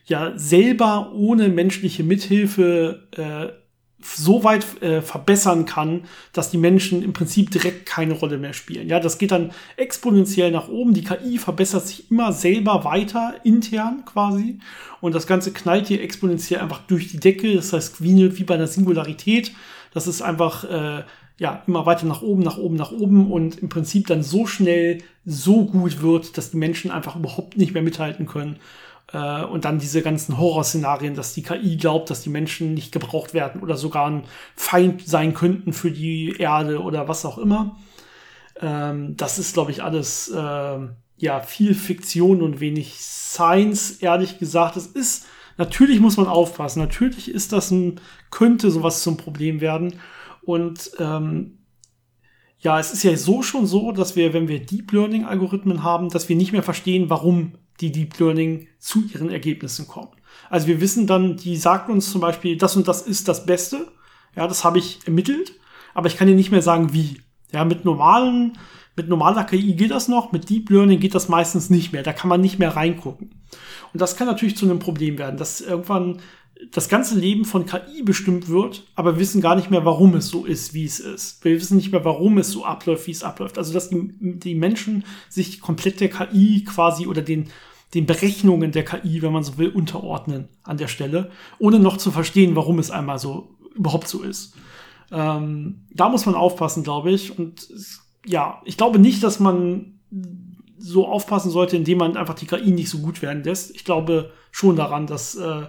A: ja selber ohne menschliche Mithilfe äh, so weit äh, verbessern kann, dass die Menschen im Prinzip direkt keine Rolle mehr spielen. Ja, das geht dann exponentiell nach oben. Die KI verbessert sich immer selber weiter, intern quasi. Und das Ganze knallt hier exponentiell einfach durch die Decke. Das heißt, wie, wie bei einer Singularität. Das ist einfach, äh, ja, immer weiter nach oben, nach oben, nach oben und im Prinzip dann so schnell so gut wird, dass die Menschen einfach überhaupt nicht mehr mithalten können äh, und dann diese ganzen Horrorszenarien, dass die KI glaubt, dass die Menschen nicht gebraucht werden oder sogar ein Feind sein könnten für die Erde oder was auch immer. Ähm, das ist, glaube ich, alles äh, ja viel Fiktion und wenig Science, ehrlich gesagt. Es ist natürlich muss man aufpassen. Natürlich ist das ein könnte sowas zum Problem werden und ähm, ja, es ist ja so schon so, dass wir, wenn wir Deep Learning Algorithmen haben, dass wir nicht mehr verstehen, warum die Deep Learning zu ihren Ergebnissen kommen. Also wir wissen dann, die sagt uns zum Beispiel, das und das ist das Beste. Ja, das habe ich ermittelt, aber ich kann dir nicht mehr sagen, wie. Ja, mit normalen, mit normaler KI geht das noch, mit Deep Learning geht das meistens nicht mehr. Da kann man nicht mehr reingucken. Und das kann natürlich zu einem Problem werden, dass irgendwann das ganze Leben von KI bestimmt wird, aber wir wissen gar nicht mehr, warum es so ist, wie es ist. Wir wissen nicht mehr, warum es so abläuft, wie es abläuft. Also, dass die, die Menschen sich komplett der KI quasi oder den, den Berechnungen der KI, wenn man so will, unterordnen an der Stelle, ohne noch zu verstehen, warum es einmal so überhaupt so ist. Ähm, da muss man aufpassen, glaube ich. Und ja, ich glaube nicht, dass man so aufpassen sollte, indem man einfach die KI nicht so gut werden lässt. Ich glaube schon daran, dass äh,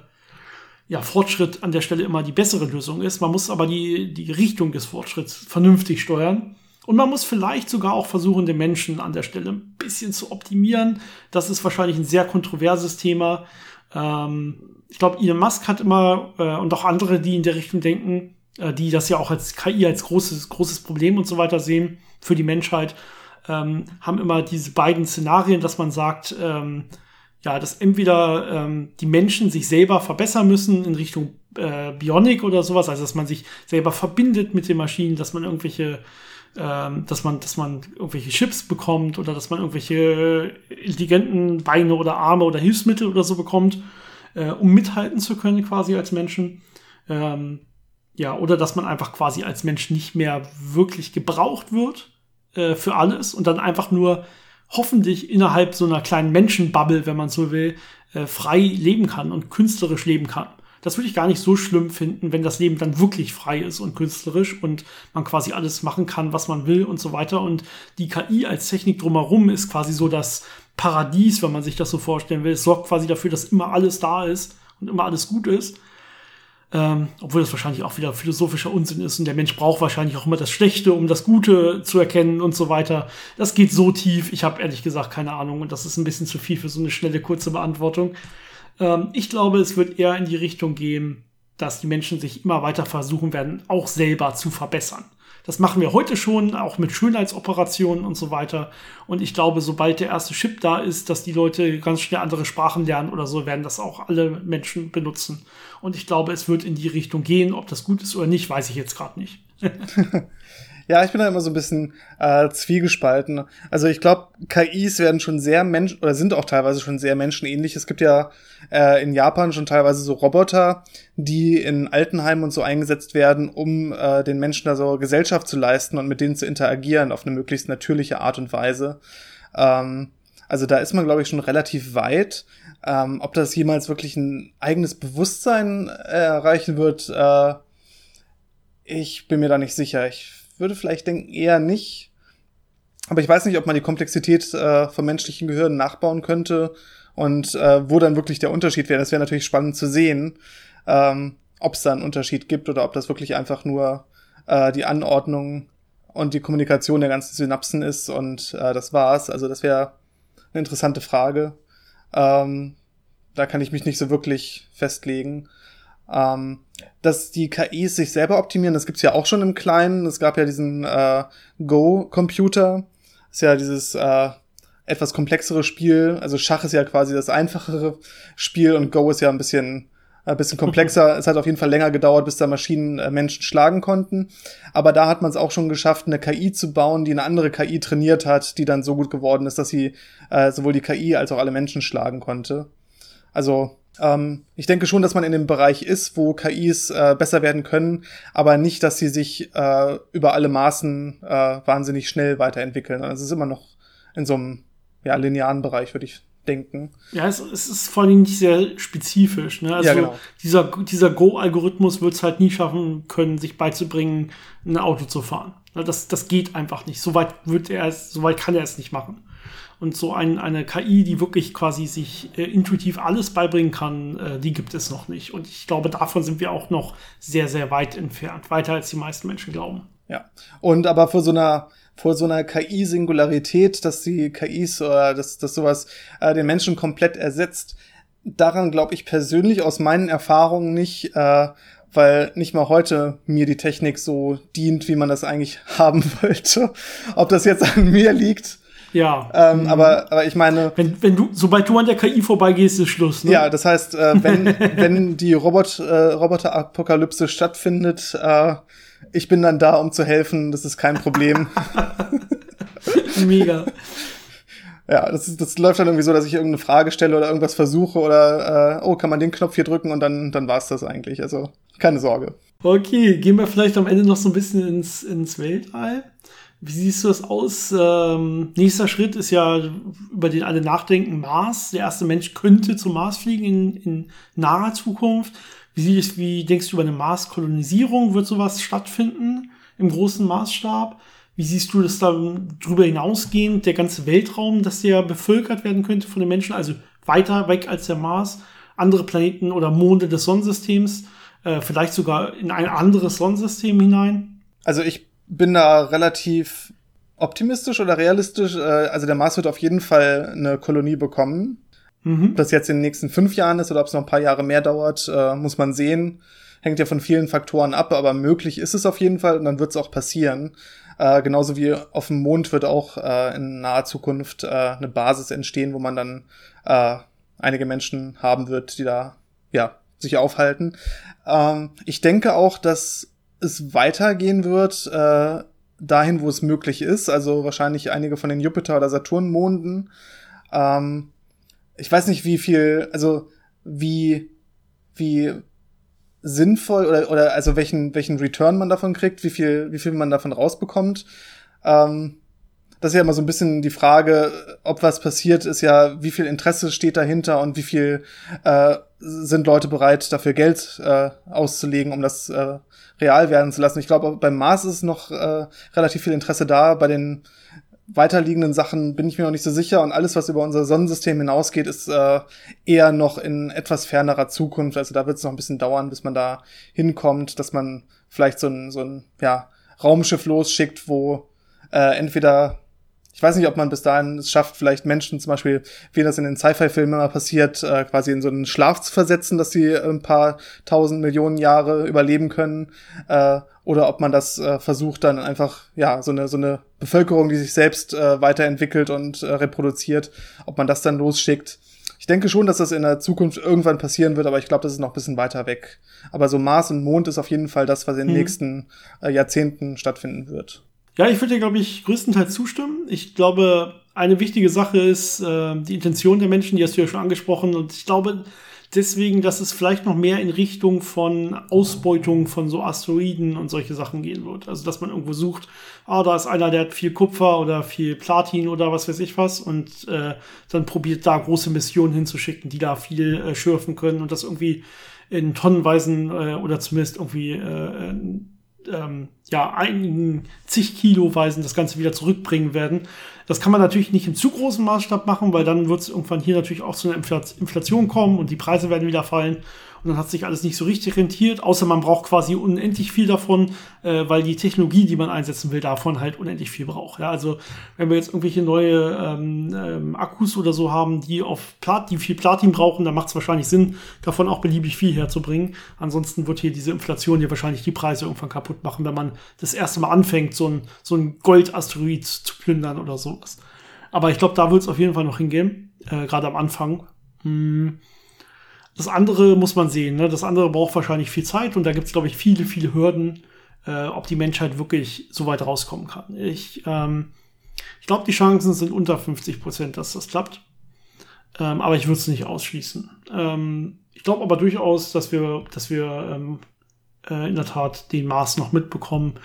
A: ja, Fortschritt an der Stelle immer die bessere Lösung ist. Man muss aber die, die Richtung des Fortschritts vernünftig steuern. Und man muss vielleicht sogar auch versuchen, den Menschen an der Stelle ein bisschen zu optimieren. Das ist wahrscheinlich ein sehr kontroverses Thema. Ähm, ich glaube, Elon Musk hat immer, äh, und auch andere, die in der Richtung denken, äh, die das ja auch als KI als großes, großes Problem und so weiter sehen für die Menschheit, ähm, haben immer diese beiden Szenarien, dass man sagt, ähm, ja, dass entweder ähm, die Menschen sich selber verbessern müssen in Richtung äh, Bionik oder sowas, also dass man sich selber verbindet mit den Maschinen, dass man irgendwelche ähm, dass man, dass man irgendwelche Chips bekommt oder dass man irgendwelche intelligenten Beine oder Arme oder Hilfsmittel oder so bekommt. äh, um mithalten zu können, quasi als Menschen. Ähm, ja, oder dass man einfach quasi als Mensch nicht mehr wirklich gebraucht wird äh, für alles und dann einfach nur hoffentlich innerhalb so einer kleinen Menschenbubble, wenn man so will, äh, frei leben kann und künstlerisch leben kann. Das würde ich gar nicht so schlimm finden, wenn das Leben dann wirklich frei ist und künstlerisch und man quasi alles machen kann, was man will und so weiter. Und die KI als Technik drumherum ist quasi so das Paradies, wenn man sich das so vorstellen will. Es sorgt quasi dafür, dass immer alles da ist und immer alles gut ist. Ähm, obwohl das wahrscheinlich auch wieder philosophischer Unsinn ist und der Mensch braucht wahrscheinlich auch immer das Schlechte, um das Gute zu erkennen und so weiter. Das geht so tief, ich habe ehrlich gesagt keine Ahnung und das ist ein bisschen zu viel für so eine schnelle, kurze Beantwortung. Ähm, ich glaube, es wird eher in die Richtung gehen, dass die Menschen sich immer weiter versuchen werden, auch selber zu verbessern. Das machen wir heute schon, auch mit Schönheitsoperationen und so weiter. Und ich glaube, sobald der erste Chip da ist, dass die Leute ganz schnell andere Sprachen lernen oder so, werden das auch alle Menschen benutzen. Und ich glaube, es wird in die Richtung gehen. Ob das gut ist oder nicht, weiß ich jetzt gerade nicht.
B: Ja, ich bin da immer so ein bisschen äh, zwiegespalten. Also ich glaube, KIs werden schon sehr Menschen oder sind auch teilweise schon sehr menschenähnlich. Es gibt ja äh, in Japan schon teilweise so Roboter, die in Altenheimen und so eingesetzt werden, um äh, den Menschen da so Gesellschaft zu leisten und mit denen zu interagieren auf eine möglichst natürliche Art und Weise. Ähm, also da ist man, glaube ich, schon relativ weit. Ähm, ob das jemals wirklich ein eigenes Bewusstsein äh, erreichen wird, äh, ich bin mir da nicht sicher. Ich würde vielleicht denken, eher nicht. Aber ich weiß nicht, ob man die Komplexität äh, vom menschlichen Gehirn nachbauen könnte und äh, wo dann wirklich der Unterschied wäre. Das wäre natürlich spannend zu sehen, ähm, ob es da einen Unterschied gibt oder ob das wirklich einfach nur äh, die Anordnung und die Kommunikation der ganzen Synapsen ist und äh, das war's. Also das wäre eine interessante Frage. Ähm, da kann ich mich nicht so wirklich festlegen. Ähm, dass die KIs sich selber optimieren, das gibt's ja auch schon im Kleinen. Es gab ja diesen äh, Go-Computer. Ist ja dieses äh, etwas komplexere Spiel. Also Schach ist ja quasi das einfachere Spiel und Go ist ja ein bisschen ein äh, bisschen komplexer. es hat auf jeden Fall länger gedauert, bis da Maschinen äh, Menschen schlagen konnten. Aber da hat man es auch schon geschafft, eine KI zu bauen, die eine andere KI trainiert hat, die dann so gut geworden ist, dass sie äh, sowohl die KI als auch alle Menschen schlagen konnte. Also ähm, ich denke schon, dass man in dem Bereich ist, wo KIs äh, besser werden können, aber nicht, dass sie sich äh, über alle Maßen äh, wahnsinnig schnell weiterentwickeln. Also es ist immer noch in so einem ja, linearen Bereich, würde ich denken.
A: Ja, es, es, ist vor allem nicht sehr spezifisch. Ne? Also ja, genau. dieser, dieser Go-Algorithmus wird es halt nie schaffen können, sich beizubringen, ein Auto zu fahren. Das, das geht einfach nicht. Soweit wird er es, soweit kann er es nicht machen. Und so ein, eine KI, die wirklich quasi sich äh, intuitiv alles beibringen kann, äh, die gibt es noch nicht. Und ich glaube, davon sind wir auch noch sehr, sehr weit entfernt. Weiter als die meisten Menschen glauben.
B: Ja. Und aber vor so einer vor so einer KI-Singularität, dass die KIs oder dass, dass sowas äh, den Menschen komplett ersetzt, daran glaube ich persönlich aus meinen Erfahrungen nicht, äh, weil nicht mal heute mir die Technik so dient, wie man das eigentlich haben wollte. Ob das jetzt an mir liegt,
A: ja.
B: Ähm, mhm. aber, aber ich meine.
A: Wenn, wenn du, sobald du an der KI vorbeigehst, ist Schluss, ne?
B: Ja, das heißt, äh, wenn, wenn die Robot, äh, Roboter-Apokalypse stattfindet, äh, ich bin dann da, um zu helfen, das ist kein Problem.
A: Mega.
B: Ja, das, ist, das läuft dann irgendwie so, dass ich irgendeine Frage stelle oder irgendwas versuche oder äh, oh, kann man den Knopf hier drücken und dann, dann war's das eigentlich. Also keine Sorge.
A: Okay, gehen wir vielleicht am Ende noch so ein bisschen ins, ins Weltall. Wie siehst du das aus? Ähm, nächster Schritt ist ja, über den alle nachdenken, Mars. Der erste Mensch könnte zum Mars fliegen in, in naher Zukunft. Wie, siehst, wie denkst du über eine Marskolonisierung? Wird sowas stattfinden im großen Maßstab? Wie siehst du das darüber hinausgehend, der ganze Weltraum, dass der bevölkert werden könnte von den Menschen, also weiter weg als der Mars, andere Planeten oder Monde des Sonnensystems, äh, vielleicht sogar in ein anderes Sonnensystem hinein?
B: Also ich bin da relativ optimistisch oder realistisch. Äh, also der Mars wird auf jeden Fall eine Kolonie bekommen. Mhm. Ob das jetzt in den nächsten fünf Jahren ist oder ob es noch ein paar Jahre mehr dauert, äh, muss man sehen. Hängt ja von vielen Faktoren ab, aber möglich ist es auf jeden Fall und dann wird es auch passieren. Äh, genauso wie auf dem Mond wird auch äh, in naher Zukunft äh, eine Basis entstehen, wo man dann äh, einige Menschen haben wird, die da ja sich aufhalten. Ähm, ich denke auch, dass es weitergehen wird, äh, dahin, wo es möglich ist. Also wahrscheinlich einige von den Jupiter- oder Saturnmonden. Ähm, ich weiß nicht, wie viel, also wie, wie sinnvoll oder, oder also welchen, welchen Return man davon kriegt, wie viel, wie viel man davon rausbekommt. Ähm, das ist ja immer so ein bisschen die Frage, ob was passiert, ist ja, wie viel Interesse steht dahinter und wie viel äh, sind Leute bereit, dafür Geld äh, auszulegen, um das äh, real werden zu lassen. Ich glaube, beim Mars ist noch äh, relativ viel Interesse da. Bei den weiterliegenden Sachen bin ich mir noch nicht so sicher und alles, was über unser Sonnensystem hinausgeht, ist äh, eher noch in etwas fernerer Zukunft. Also da wird es noch ein bisschen dauern, bis man da hinkommt, dass man vielleicht so ein, so ein ja, Raumschiff losschickt, wo äh, entweder ich weiß nicht, ob man bis dahin es schafft, vielleicht Menschen zum Beispiel, wie das in den Sci-Fi-Filmen immer passiert, äh, quasi in so einen Schlaf zu versetzen, dass sie ein paar tausend Millionen Jahre überleben können. Äh, oder ob man das äh, versucht, dann einfach, ja, so eine, so eine Bevölkerung, die sich selbst äh, weiterentwickelt und äh, reproduziert, ob man das dann losschickt. Ich denke schon, dass das in der Zukunft irgendwann passieren wird, aber ich glaube, das ist noch ein bisschen weiter weg. Aber so Mars und Mond ist auf jeden Fall das, was in den hm. nächsten äh, Jahrzehnten stattfinden wird.
A: Ja, ich würde dir, glaube ich, größtenteils zustimmen. Ich glaube, eine wichtige Sache ist äh, die Intention der Menschen, die hast du ja schon angesprochen. Und ich glaube deswegen, dass es vielleicht noch mehr in Richtung von Ausbeutung von so Asteroiden und solche Sachen gehen wird. Also, dass man irgendwo sucht, ah, da ist einer, der hat viel Kupfer oder viel Platin oder was weiß ich was und äh, dann probiert da große Missionen hinzuschicken, die da viel äh, schürfen können und das irgendwie in tonnenweisen äh, oder zumindest irgendwie äh, ähm, ja, einigen zig Kiloweisen das Ganze wieder zurückbringen werden. Das kann man natürlich nicht im zu großen Maßstab machen, weil dann wird es irgendwann hier natürlich auch zu einer Inflation kommen und die Preise werden wieder fallen. Und dann hat sich alles nicht so richtig rentiert, außer man braucht quasi unendlich viel davon, äh, weil die Technologie, die man einsetzen will, davon halt unendlich viel braucht. Ja, also wenn wir jetzt irgendwelche neue ähm, ähm, Akkus oder so haben, die auf Plat die viel Platin brauchen, dann macht es wahrscheinlich Sinn, davon auch beliebig viel herzubringen. Ansonsten wird hier diese Inflation hier wahrscheinlich die Preise irgendwann kaputt machen, wenn man das erste Mal anfängt, so ein, so ein Goldasteroid zu plündern oder sowas. Aber ich glaube, da wird es auf jeden Fall noch hingehen, äh, gerade am Anfang. Hm. Das andere muss man sehen. Ne? Das andere braucht wahrscheinlich viel Zeit und da gibt es, glaube ich, viele, viele Hürden, äh, ob die Menschheit wirklich so weit rauskommen kann. Ich, ähm, ich glaube, die Chancen sind unter 50 Prozent, dass das klappt. Ähm, aber ich würde es nicht ausschließen. Ähm, ich glaube aber durchaus, dass wir, dass wir ähm, äh, in der Tat den Mars noch mitbekommen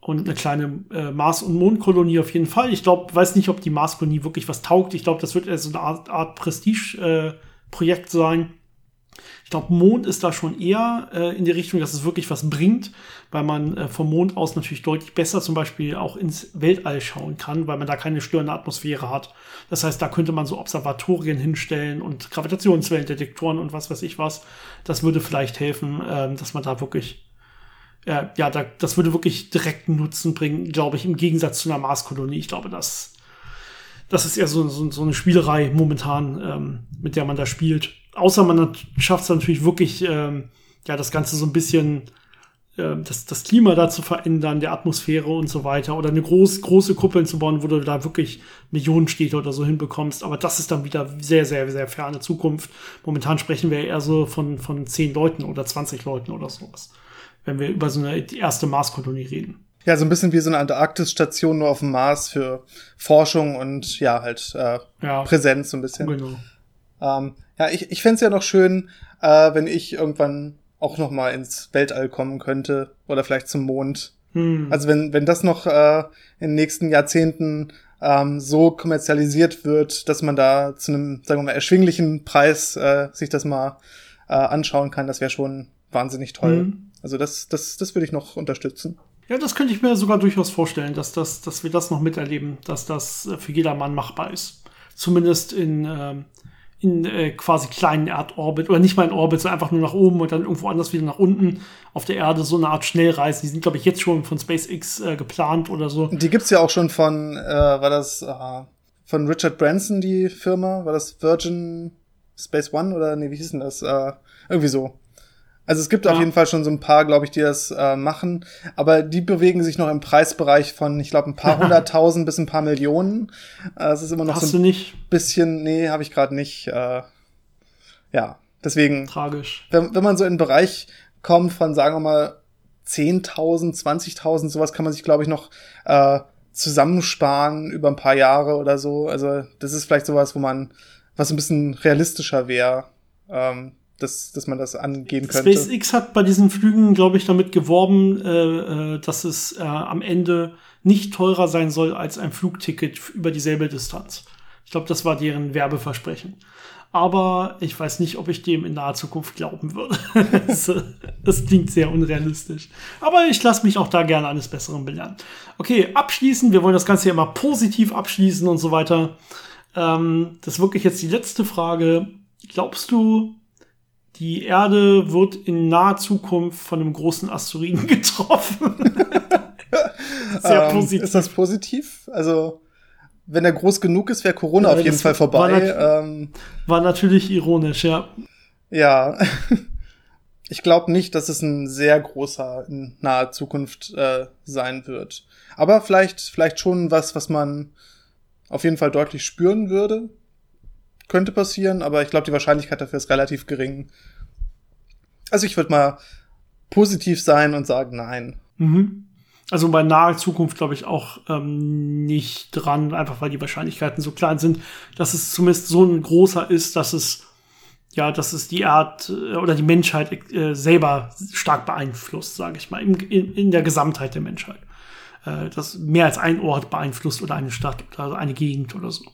A: und eine kleine äh, Mars- und Mondkolonie auf jeden Fall. Ich glaube, weiß nicht, ob die Marskolonie wirklich was taugt. Ich glaube, das wird eher so eine Art, Art Prestige-Projekt äh, sein. Ich glaube, Mond ist da schon eher äh, in die Richtung, dass es wirklich was bringt, weil man äh, vom Mond aus natürlich deutlich besser zum Beispiel auch ins Weltall schauen kann, weil man da keine störende Atmosphäre hat. Das heißt, da könnte man so Observatorien hinstellen und Gravitationswellendetektoren und was weiß ich was. Das würde vielleicht helfen, äh, dass man da wirklich äh, ja, da, das würde wirklich direkten Nutzen bringen, glaube ich, im Gegensatz zu einer Marskolonie. Ich glaube, das, das ist eher so, so, so eine Spielerei momentan, ähm, mit der man da spielt außer man schafft es natürlich wirklich, ähm, ja, das Ganze so ein bisschen, äh, das, das Klima da zu verändern, der Atmosphäre und so weiter, oder eine groß, große Kuppeln zu bauen, wo du da wirklich Millionen Städte oder so hinbekommst. Aber das ist dann wieder sehr, sehr, sehr ferne Zukunft. Momentan sprechen wir eher so von, von 10 Leuten oder 20 Leuten oder sowas, wenn wir über so eine erste Marskolonie reden.
B: Ja, so ein bisschen wie so eine Antarktis-Station nur auf dem Mars für Forschung und ja, halt äh, ja, Präsenz so ein bisschen. Genau. Ähm, ja, ich, ich fände ja noch schön, äh, wenn ich irgendwann auch noch mal ins Weltall kommen könnte oder vielleicht zum Mond. Hm. Also wenn, wenn das noch äh, in den nächsten Jahrzehnten ähm, so kommerzialisiert wird, dass man da zu einem, sagen wir mal, erschwinglichen Preis äh, sich das mal äh, anschauen kann, das wäre schon wahnsinnig toll. Hm. Also das, das, das würde ich noch unterstützen.
A: Ja, das könnte ich mir sogar durchaus vorstellen, dass, das, dass wir das noch miterleben, dass das für jedermann machbar ist. Zumindest in, ähm, in äh, quasi kleinen Erdorbit oder nicht mal in Orbit, so einfach nur nach oben und dann irgendwo anders wieder nach unten auf der Erde, so eine Art Schnellreise. Die sind, glaube ich, jetzt schon von SpaceX äh, geplant oder so.
B: Die gibt's ja auch schon von, äh, war das äh, von Richard Branson, die Firma? War das Virgin Space One oder nee, wie hieß denn das? Äh, irgendwie so. Also es gibt ja. auf jeden Fall schon so ein paar, glaube ich, die das äh, machen, aber die bewegen sich noch im Preisbereich von, ich glaube, ein paar hunderttausend bis ein paar Millionen. Äh, es ist immer noch
A: Hast
B: so ein bisschen, nee, habe ich gerade nicht. Äh, ja, deswegen.
A: Tragisch.
B: Wenn, wenn man so in den Bereich kommt von, sagen wir mal, 10.000, 20.000, sowas kann man sich, glaube ich, noch äh, zusammensparen über ein paar Jahre oder so. Also das ist vielleicht sowas, wo man, was ein bisschen realistischer wäre. ähm, dass, dass man das angehen könnte.
A: SpaceX hat bei diesen Flügen, glaube ich, damit geworben, äh, äh, dass es äh, am Ende nicht teurer sein soll als ein Flugticket über dieselbe Distanz. Ich glaube, das war deren Werbeversprechen. Aber ich weiß nicht, ob ich dem in naher Zukunft glauben würde. das, das klingt sehr unrealistisch. Aber ich lasse mich auch da gerne eines Besseren belehren. Okay, abschließen. Wir wollen das Ganze ja immer positiv abschließen und so weiter. Ähm, das ist wirklich jetzt die letzte Frage. Glaubst du, die Erde wird in naher Zukunft von einem großen Asteroiden getroffen?
B: Sehr ähm, positiv. Ist das positiv? Also, wenn er groß genug ist, wäre Corona ja, auf jeden Fall vorbei.
A: War, nat ähm, war natürlich ironisch, ja.
B: Ja. Ich glaube nicht, dass es ein sehr großer in naher Zukunft äh, sein wird. Aber vielleicht, vielleicht schon was, was man auf jeden Fall deutlich spüren würde. Könnte passieren, aber ich glaube, die Wahrscheinlichkeit dafür ist relativ gering. Also ich würde mal positiv sein und sagen nein.
A: Mhm. Also bei naher Zukunft glaube ich auch ähm, nicht dran, einfach weil die Wahrscheinlichkeiten so klein sind, dass es zumindest so ein großer ist, dass es ja, dass es die Art äh, oder die Menschheit äh, selber stark beeinflusst, sage ich mal, in, in, der Gesamtheit der Menschheit. Äh, das mehr als ein Ort beeinflusst oder eine Stadt oder eine Gegend oder so.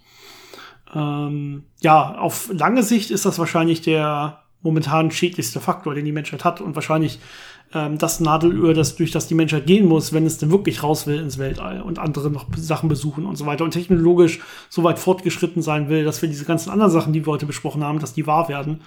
A: Ähm, ja, auf lange Sicht ist das wahrscheinlich der momentan schädlichste Faktor, den die Menschheit hat und wahrscheinlich ähm, das Nadelöhr, das, durch das die Menschheit gehen muss, wenn es denn wirklich raus will ins Weltall und andere noch Sachen besuchen und so weiter und technologisch so weit fortgeschritten sein will, dass wir diese ganzen anderen Sachen, die wir heute besprochen haben, dass die wahr werden,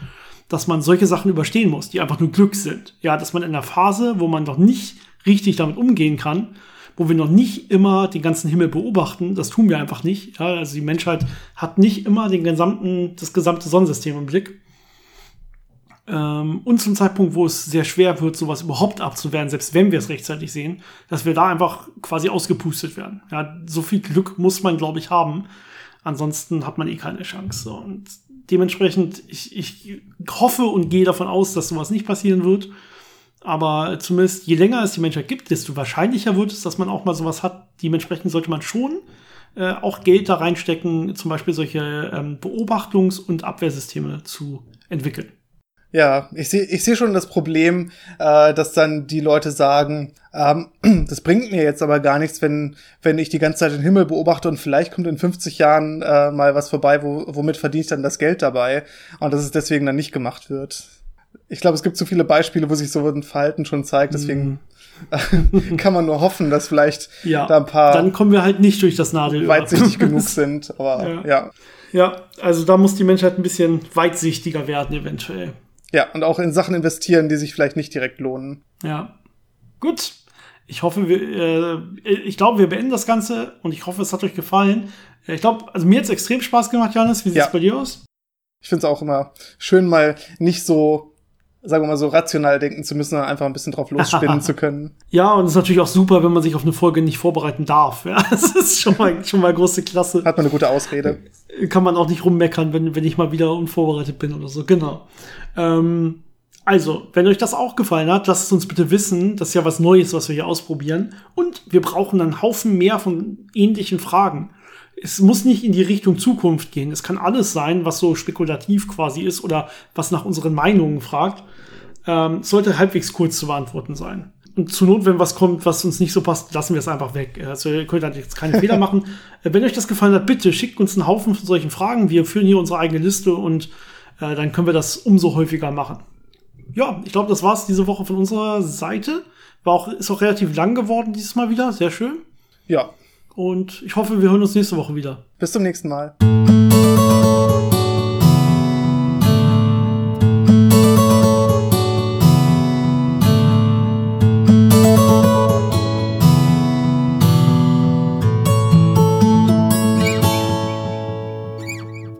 A: dass man solche Sachen überstehen muss, die einfach nur Glück sind. Ja, dass man in einer Phase, wo man noch nicht richtig damit umgehen kann, wo wir noch nicht immer den ganzen Himmel beobachten, das tun wir einfach nicht. Ja, also die Menschheit hat nicht immer den gesamten, das gesamte Sonnensystem im Blick ähm, und zum Zeitpunkt, wo es sehr schwer wird, sowas überhaupt abzuwehren, selbst wenn wir es rechtzeitig sehen, dass wir da einfach quasi ausgepustet werden. Ja, so viel Glück muss man, glaube ich, haben. Ansonsten hat man eh keine Chance. Und dementsprechend, ich, ich hoffe und gehe davon aus, dass sowas nicht passieren wird. Aber zumindest je länger es die Menschheit gibt, desto wahrscheinlicher wird es, dass man auch mal sowas hat. Dementsprechend sollte man schon äh, auch Geld da reinstecken, zum Beispiel solche ähm, Beobachtungs- und Abwehrsysteme zu entwickeln.
B: Ja, ich sehe ich seh schon das Problem, äh, dass dann die Leute sagen, ähm, das bringt mir jetzt aber gar nichts, wenn, wenn ich die ganze Zeit den Himmel beobachte und vielleicht kommt in 50 Jahren äh, mal was vorbei, wo, womit verdiene ich dann das Geld dabei und dass es deswegen dann nicht gemacht wird. Ich glaube, es gibt zu viele Beispiele, wo sich so ein Verhalten schon zeigt, deswegen mm. kann man nur hoffen, dass vielleicht
A: ja, da ein paar. Dann kommen wir halt nicht durch das Nadelöhr.
B: Weitsichtig genug sind, aber
A: ja. ja. Ja, also da muss die Menschheit ein bisschen weitsichtiger werden, eventuell.
B: Ja, und auch in Sachen investieren, die sich vielleicht nicht direkt lohnen.
A: Ja. Gut. Ich hoffe, wir, äh, ich glaube, wir beenden das Ganze und ich hoffe, es hat euch gefallen. Ich glaube, also mir hat es extrem Spaß gemacht, Janis. Wie sieht es ja. bei dir aus?
B: Ich finde es auch immer schön, mal nicht so sagen wir mal so, rational denken zu müssen, einfach ein bisschen drauf losspinnen zu können.
A: Ja, und es ist natürlich auch super, wenn man sich auf eine Folge nicht vorbereiten darf. Ja, das ist schon mal, schon mal große Klasse.
B: Hat man eine gute Ausrede.
A: Kann man auch nicht rummeckern, wenn, wenn ich mal wieder unvorbereitet bin oder so. Genau. Ähm, also, wenn euch das auch gefallen hat, lasst es uns bitte wissen. Das ist ja was Neues, was wir hier ausprobieren. Und wir brauchen einen Haufen mehr von ähnlichen Fragen es muss nicht in die Richtung Zukunft gehen. Es kann alles sein, was so spekulativ quasi ist oder was nach unseren Meinungen fragt. Ähm, sollte halbwegs kurz zu beantworten sein. Und zur Not, wenn was kommt, was uns nicht so passt, lassen wir es einfach weg. Also ihr könnt halt jetzt keine Fehler machen. Äh, wenn euch das gefallen hat, bitte schickt uns einen Haufen von solchen Fragen. Wir führen hier unsere eigene Liste und äh, dann können wir das umso häufiger machen. Ja, ich glaube, das war's diese Woche von unserer Seite. War auch, ist auch relativ lang geworden dieses Mal wieder. Sehr schön.
B: Ja,
A: und ich hoffe, wir hören uns nächste Woche wieder.
B: Bis zum nächsten Mal.